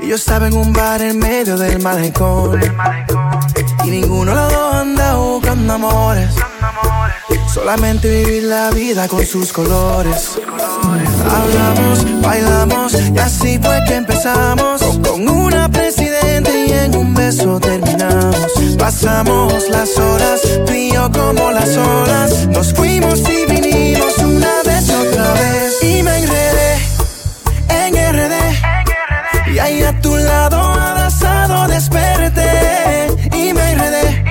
Y yo estaba en un bar en medio del malecón. Y ninguno de los dos anda buscando amores. Solamente vivir la vida con sus colores. Hablamos, bailamos y así fue que empezamos. Con una presidenta y en un beso terminamos. Pasamos las horas, tú y yo como las olas. Nos fuimos y vinimos una vez otra vez. Y me enredé Y ahí a tu lado abrazado desperté. Y me enredé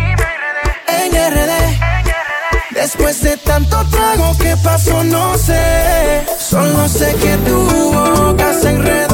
en RD. Después de tanto trago que pasó, no sé. Solo sé que tu boca se enredó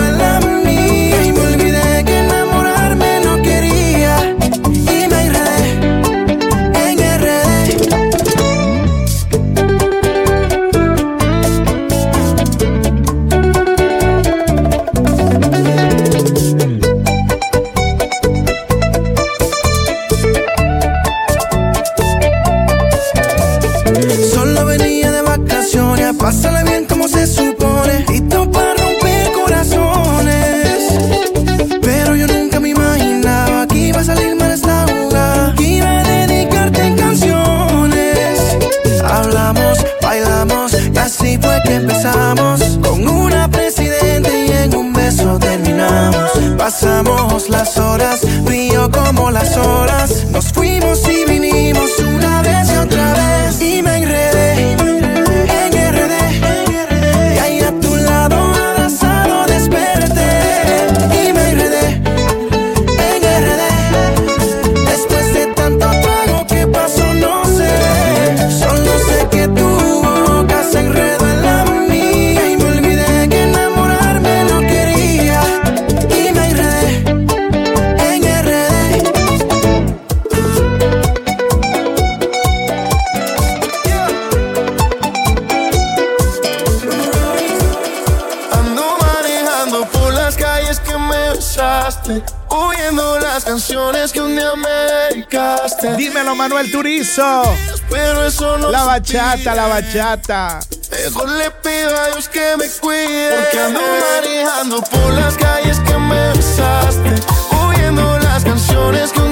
Las horas, río como las horas. Dímelo, Manuel Turizo. Pero eso no la bachata, la bachata. Mejor le pido a Dios que me cuide. Porque ando manejando por las calles que me besaste. Oyendo las canciones que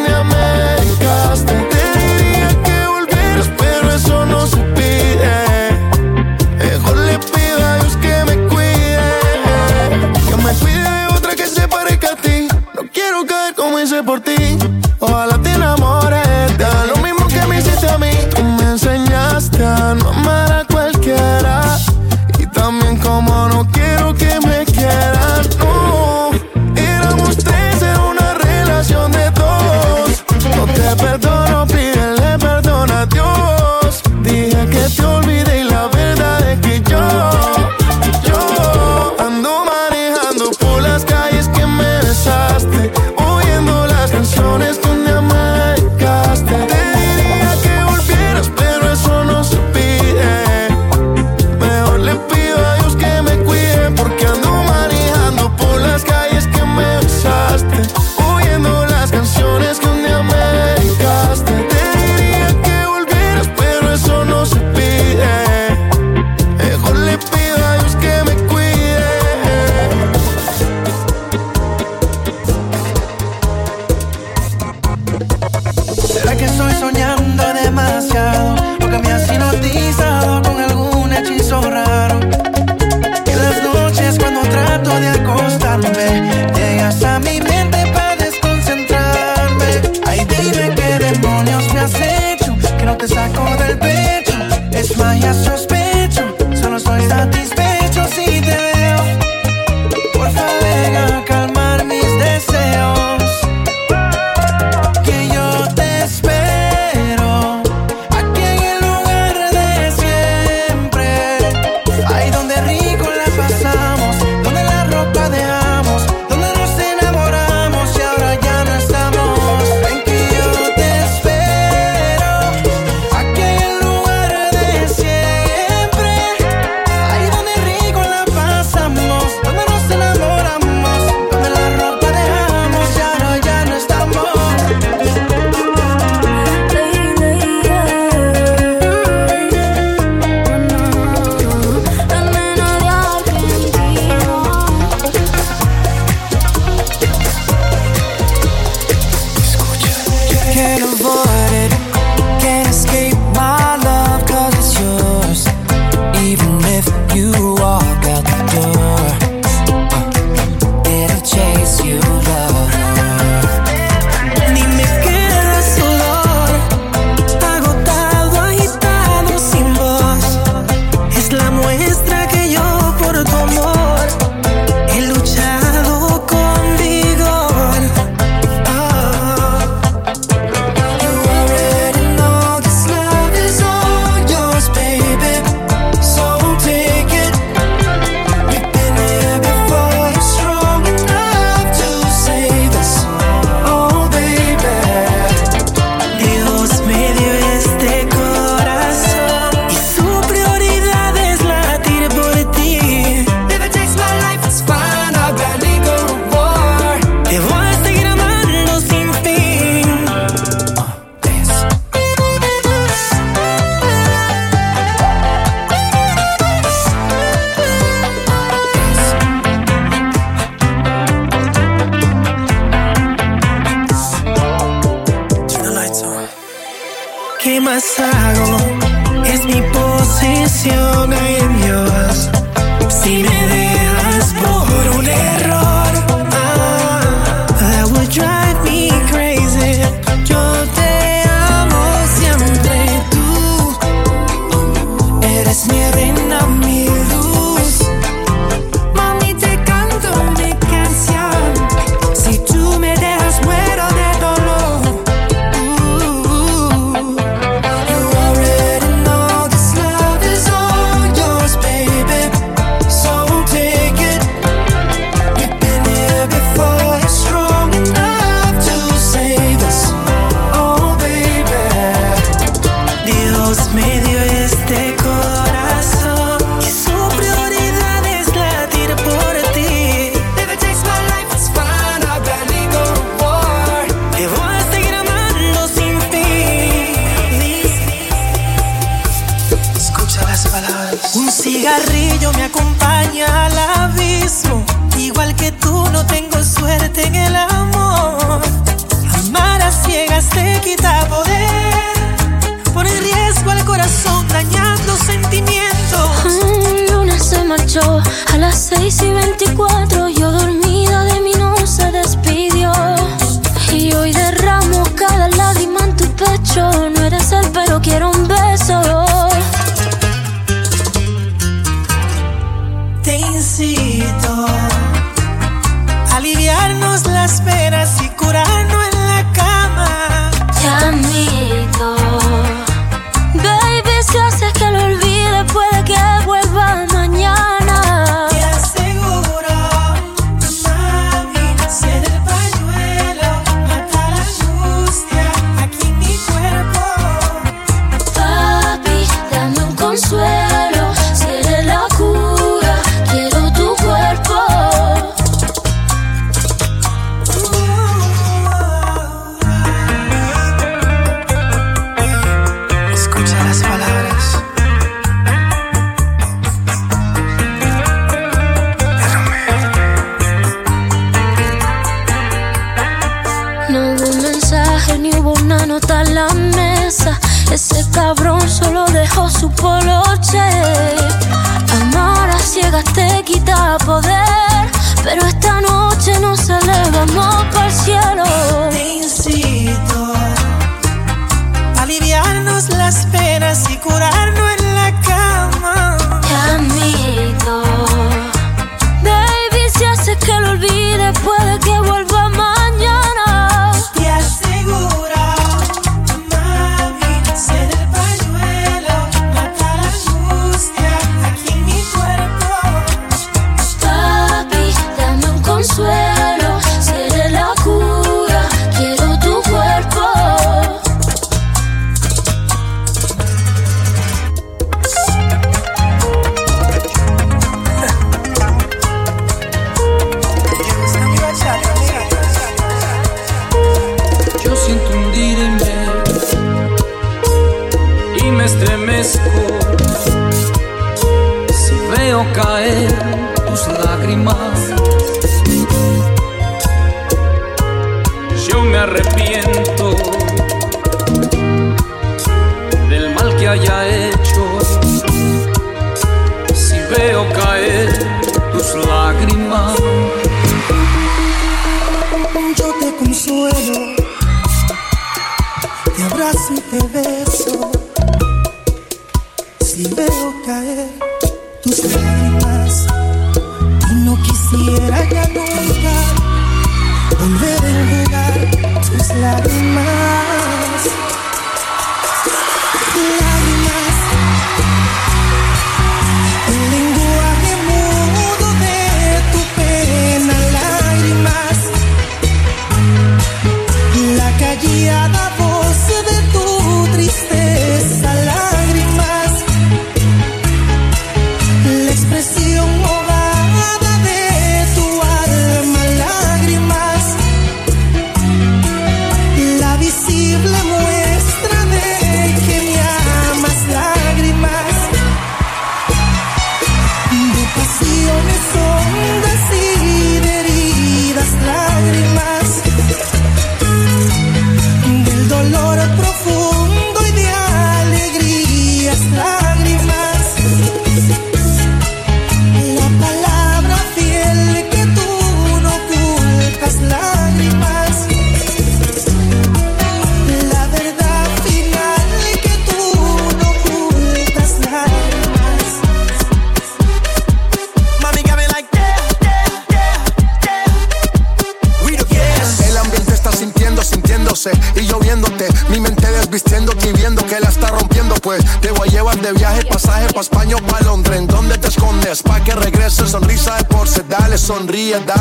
Dale,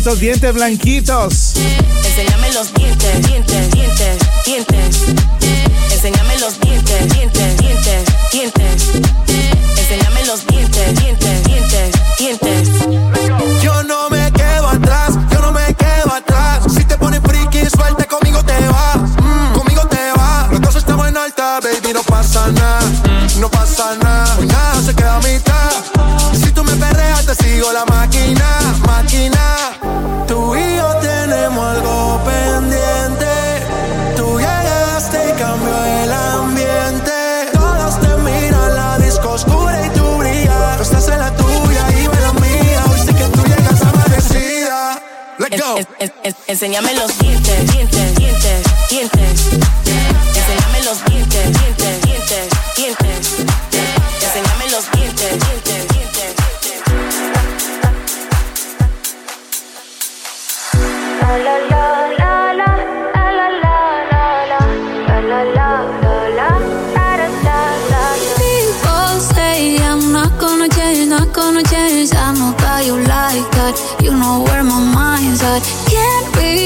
Esos dientes blanquitos. Enséñame los dientes, dientes, dientes, dientes. Enséñame los dientes, dientes, dientes, dientes. Enséñame los dientes, dientes, dientes, dientes. Yo no me quedo atrás, yo no me quedo atrás. Si te pones friki, suelta conmigo te va, mm, conmigo te va. Los dos estamos en alta, baby, no pasa nada, no pasa nada. Nada se queda a mitad. Si tú me perreas, te sigo la máquina, máquina. Enséñame los dientes, dientes, dientes, dientes. Enséñame los dientes,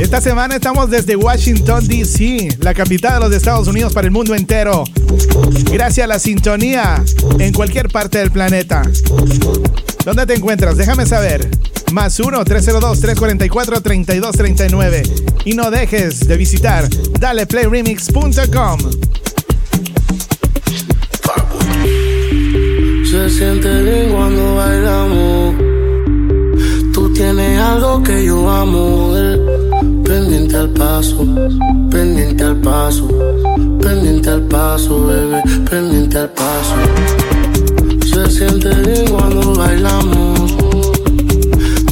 Esta semana estamos desde Washington, D.C., la capital de los Estados Unidos para el mundo entero. Gracias a la sintonía en cualquier parte del planeta. ¿Dónde te encuentras? Déjame saber. Más 1-302-344-3239. Y no dejes de visitar daleplayremix.com. Se siente bien cuando bailamos. Tú tienes algo que yo amo. Pendiente al paso, pendiente al paso, pendiente al paso, bebé, pendiente al paso. Se siente bien cuando bailamos.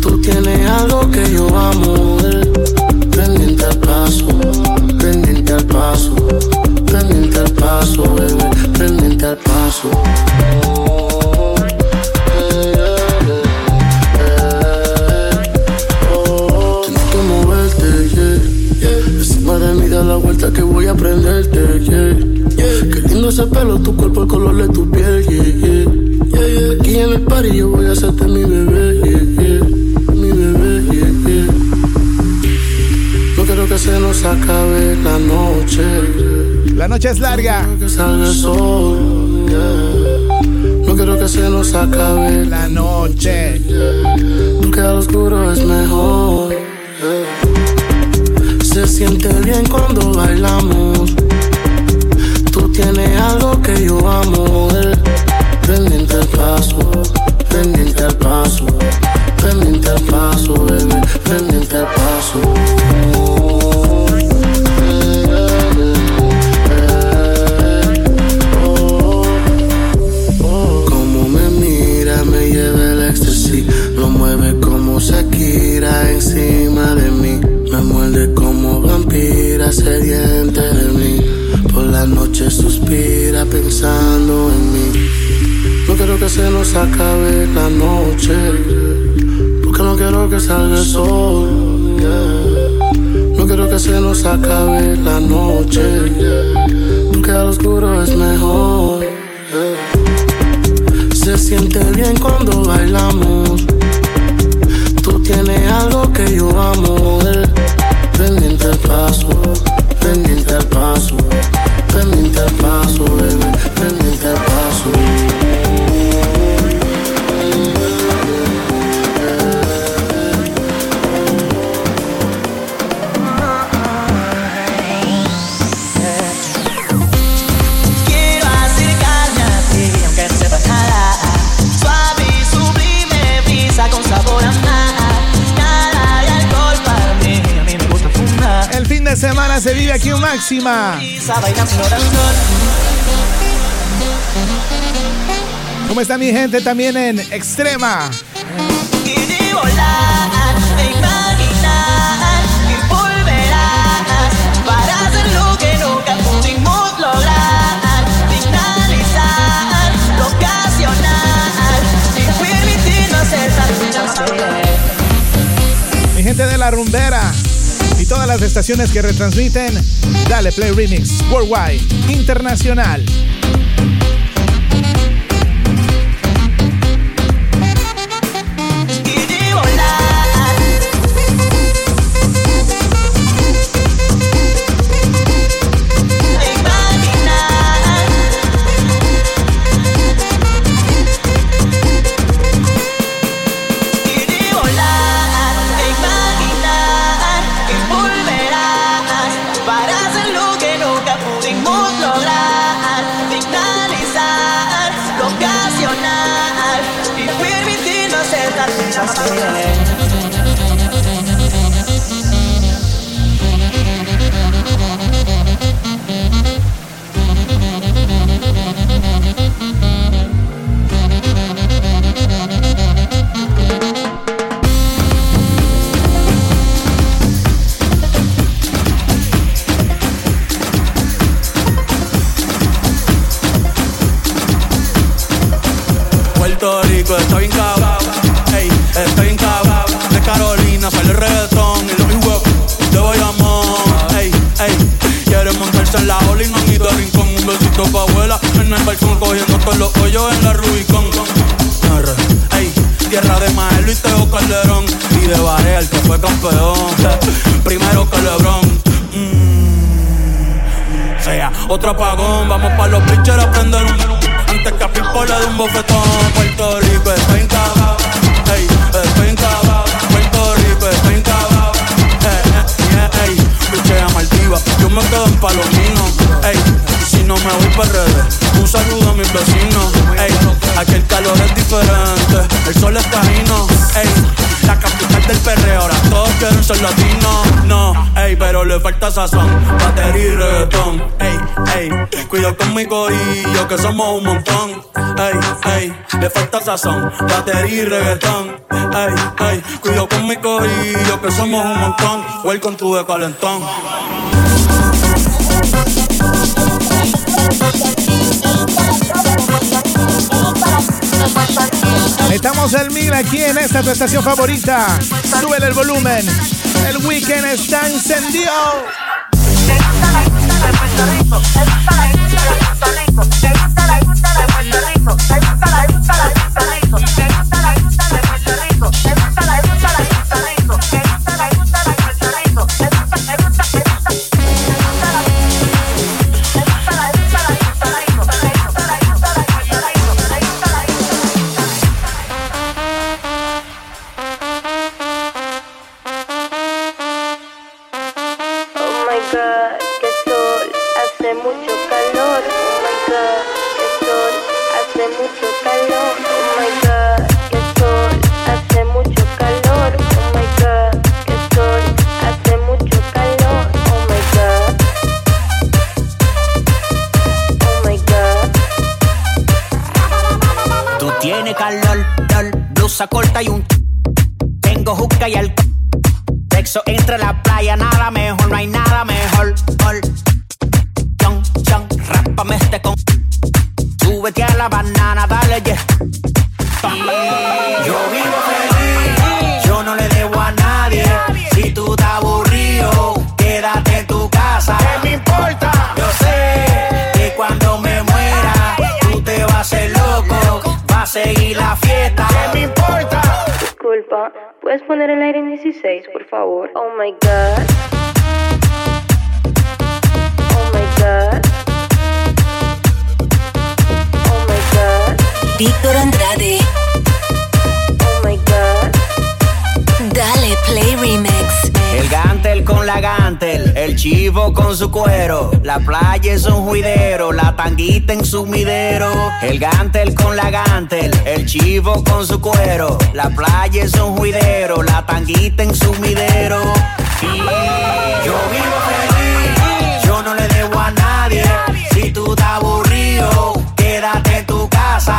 Tú tienes algo que yo amo. eh. Pendiente al paso, pendiente al paso, pendiente al paso, bebé, pendiente al paso. Que voy a prenderte, yeah, yeah. Qué lindo ese pelo, tu cuerpo, el color de tu piel, yeah, yeah. Yeah, yeah. Aquí en el party yo voy a hacerte mi bebé, yeah, yeah. Mi bebé, yeah, yeah. No quiero que se nos acabe la noche. La noche es larga. Que salga el sol, yeah. No quiero que se nos acabe la noche. Porque al oscuro es mejor. yeah. Se siente bien cuando bailamos. Tú tienes algo que ¿Cómo está mi gente también en Extrema? Mi gente de la rumbera todas las estaciones que retransmiten, dale Play Remix Worldwide Internacional. Campeón. Primero que Lebron. Mm, sea otro apagón, vamos pa' los pitchers a prender un antes que a Pipo le dé un bofetón. Puerto Rico está encabado, ey, está encabado. Puerto Rico está encabado, eh, eh, eh, ey. Pichea Maldiva, yo me quedo en Palomino, ey. Y si no me voy para redes, un saludo a mis vecinos, ey. Aquí el calor es diferente, el sol está fino, ey. La capital del perreo, ahora todos quieren ser latinos, no, ey, pero le falta sazón, batería y reggaetón, ey, ey. Cuidado con mi corillo, que somos un montón, ey, ey. Le falta sazón, batería y reggaetón, ey, ey. Cuidado con mi corillo, que somos un montón, welcome to the calentón. Estamos el mil aquí en esta tu estación favorita. Súbele el volumen. El weekend está encendido. Blusa y un ¿puedes poner el aire en 16, por favor? Oh my god. Oh my god. Oh my god. Víctor Andrade. El gantel con la gantel, el chivo con su cuero, la playa es un juidero, la tanguita en su midero. El gantel con la gantel, el chivo con su cuero, la playa es un juidero, la tanguita en su midero. Yo vivo feliz, yo no le debo a nadie. Si tú estás aburrido, quédate en tu casa.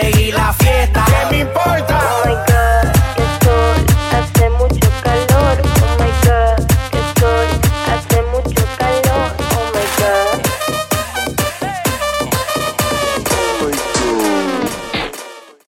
seguir la fiesta. ¿Qué me importa? Oh.